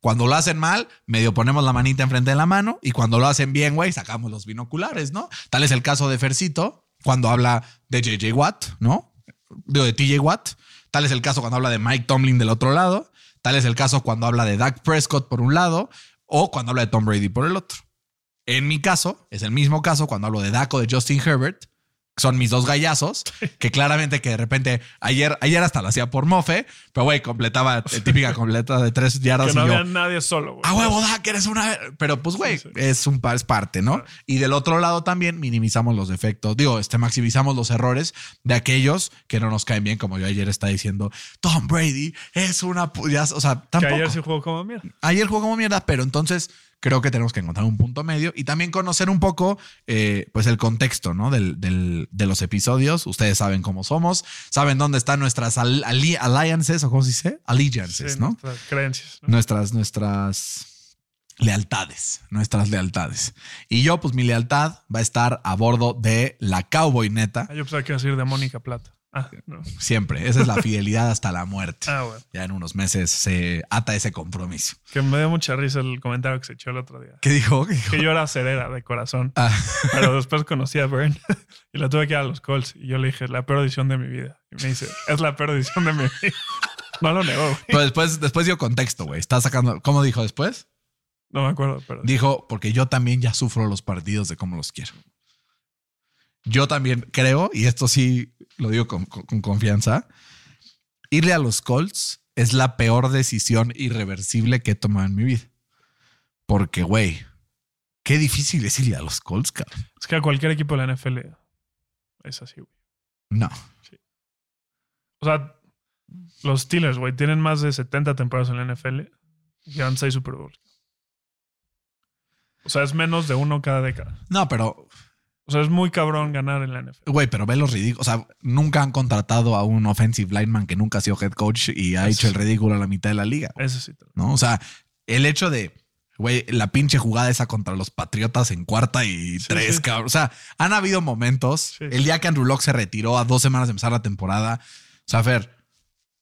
A: Cuando lo hacen mal, medio ponemos la manita enfrente de la mano y cuando lo hacen bien, güey, sacamos los binoculares, ¿no? Tal es el caso de Fercito cuando habla de JJ Watt, ¿no? Digo, de TJ Watt. Tal es el caso cuando habla de Mike Tomlin del otro lado. Tal es el caso cuando habla de Dak Prescott por un lado o cuando habla de Tom Brady por el otro. En mi caso, es el mismo caso cuando hablo de Dak o de Justin Herbert. Que Son mis dos gallazos, que claramente que de repente ayer, ayer hasta lo hacía por mofe, pero güey, completaba eh, típica completa de tres yardas
B: Que no
A: y yo,
B: había nadie solo, güey.
A: a huevo, Dak, eres una. Pero pues, güey,
B: Sí, sí.
A: es un es parte, ¿no? Y del otro lado también minimizamos los defectos. Digo, este, maximizamos los errores de aquellos que no nos caen bien, como yo ayer estaba diciendo. Tom Brady es una. ya- o sea,
B: Que
A: tampoco.
B: ayer sí jugó como mierda.
A: Ayer jugó como mierda, pero entonces creo que tenemos que encontrar un punto medio y también conocer un poco, eh, pues, el contexto, ¿no? Del, del- de los episodios. Ustedes saben cómo somos, saben dónde están nuestras al- ali- alliances o cómo se dice, allegiances,
B: Sí,
A: ¿no?
B: Nuestras creencias. ¿no?
A: nuestras, nuestras lealtades, nuestras lealtades. Y yo, pues mi lealtad va a estar a bordo de la Cowboy Neta,
B: Ah, yo pensaba que iba a decir de Mónica Plata. Ah, no.
A: siempre. Esa es la fidelidad hasta la muerte. [laughs]
B: Ah, bueno.
A: Ya en unos meses se ata ese compromiso.
B: Que me dio mucha risa el comentario que se echó el otro día.
A: ¿Qué dijo? ¿Qué dijo?
B: Que yo era cerera de corazón.
A: Ah,
B: Pero después conocí a Bern [laughs] y la tuve que ir a los Colts. Y yo le dije, la peor edición de mi vida. Y me dice, es la peor edición de mi vida. [laughs] No lo negó, güey.
A: pero después, después dio contexto, güey. Está sacando. ¿Cómo dijo después?
B: No me acuerdo, pero.
A: Dijo, porque yo también ya sufro los partidos de cómo los quiero. Yo también creo, y esto sí lo digo con, con- con confianza, irle a los Colts es la peor decisión irreversible que he tomado en mi vida. Porque, güey, qué difícil es irle a los Colts, cabrón.
B: Es que a cualquier equipo de la NFL es así, güey.
A: No.
B: O sea, los Steelers, güey, tienen más de 70 temporadas en la NFL y llevan 6 Super Bowls. O sea, es menos de uno cada década.
A: No, pero
B: O sea, es muy cabrón ganar en la NFL.
A: Güey, pero ve los ridículos. O sea, nunca han contratado a un offensive lineman que nunca ha sido head coach y ha
B: Eso
A: hecho el ridículo a la mitad de la liga.
B: Eso sí.
A: ¿No? O sea, el hecho de, güey, la pinche jugada esa contra los Patriotas en cuarta y tres,
B: sí.
A: cabrón. O sea, han habido momentos. El día que Andrew Locke se retiró a dos semanas de empezar la temporada. O sea, Fer,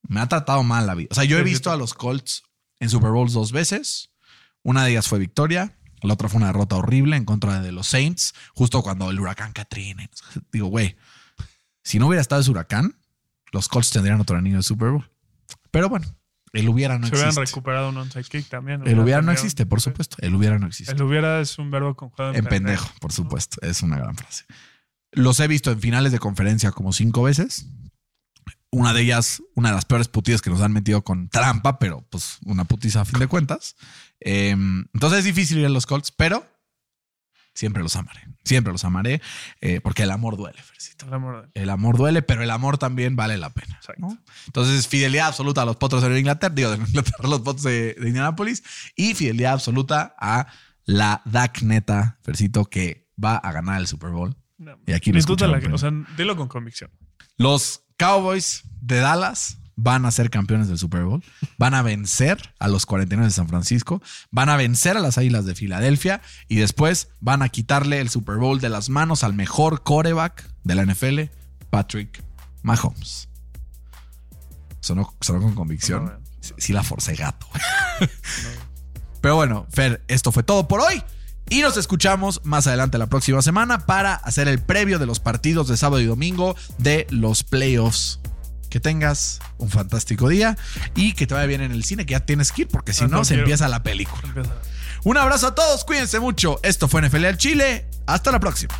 A: me ha tratado mal la vida. O sea, yo he visto a los Colts en Super Bowls dos veces. Una de ellas fue victoria. La otra fue una derrota horrible en contra de los Saints, justo cuando el huracán Katrina. Digo, güey, si no hubiera estado ese huracán, los Colts tendrían otro anillo de Super Bowl. Pero bueno, el hubiera no
B: Se hubieran
A: existe.
B: recuperado un onside kick también.
A: El hubiera no existe, por supuesto. El hubiera no existe.
B: El hubiera es un verbo conjugado
A: En pendejo, por supuesto. Es una gran frase. Los he visto en finales de conferencia como cinco veces. Una de ellas, una de las peores putizas que nos han metido con trampa, pero pues una putiza a fin de cuentas. Eh, entonces es difícil ir a los Colts, pero siempre los amaré. Siempre los amaré eh, porque el amor duele, Fercito.
B: El amor de-
A: El amor duele, pero el amor también vale la pena.
B: Exacto.
A: ¿no? Entonces, fidelidad absoluta a los potros de Inglaterra, digo, de Inglaterra, los potros de, de Indianapolis, y fidelidad absoluta a la DAC neta, Fercito, que va a ganar el Super Bowl.
B: No,
A: Y aquí lo
B: la- O sea, dilo con convicción.
A: Los Cowboys de Dallas van a ser campeones del Super Bowl, van a vencer a los 49 de San Francisco, van a vencer a las Águilas de Filadelfia y después van a quitarle el Super Bowl de las manos al mejor coreback de la NFL, Patrick Mahomes. Sonó, sonó con convicción.
B: No, no.
A: Sí, sí la forcé gato. [laughs] Pero bueno, Fer, esto fue todo por hoy. Y nos escuchamos más adelante la próxima semana para hacer el previo de los partidos de sábado y domingo de los playoffs. Que tengas un fantástico día y que te vaya bien en el cine, que ya tienes que ir, porque si
B: Ah,
A: no,
B: no
A: se
B: quiero.
A: empieza la película.
B: Empieza.
A: Un abrazo a todos, cuídense mucho. Esto fue NFL al Chile. Hasta la próxima.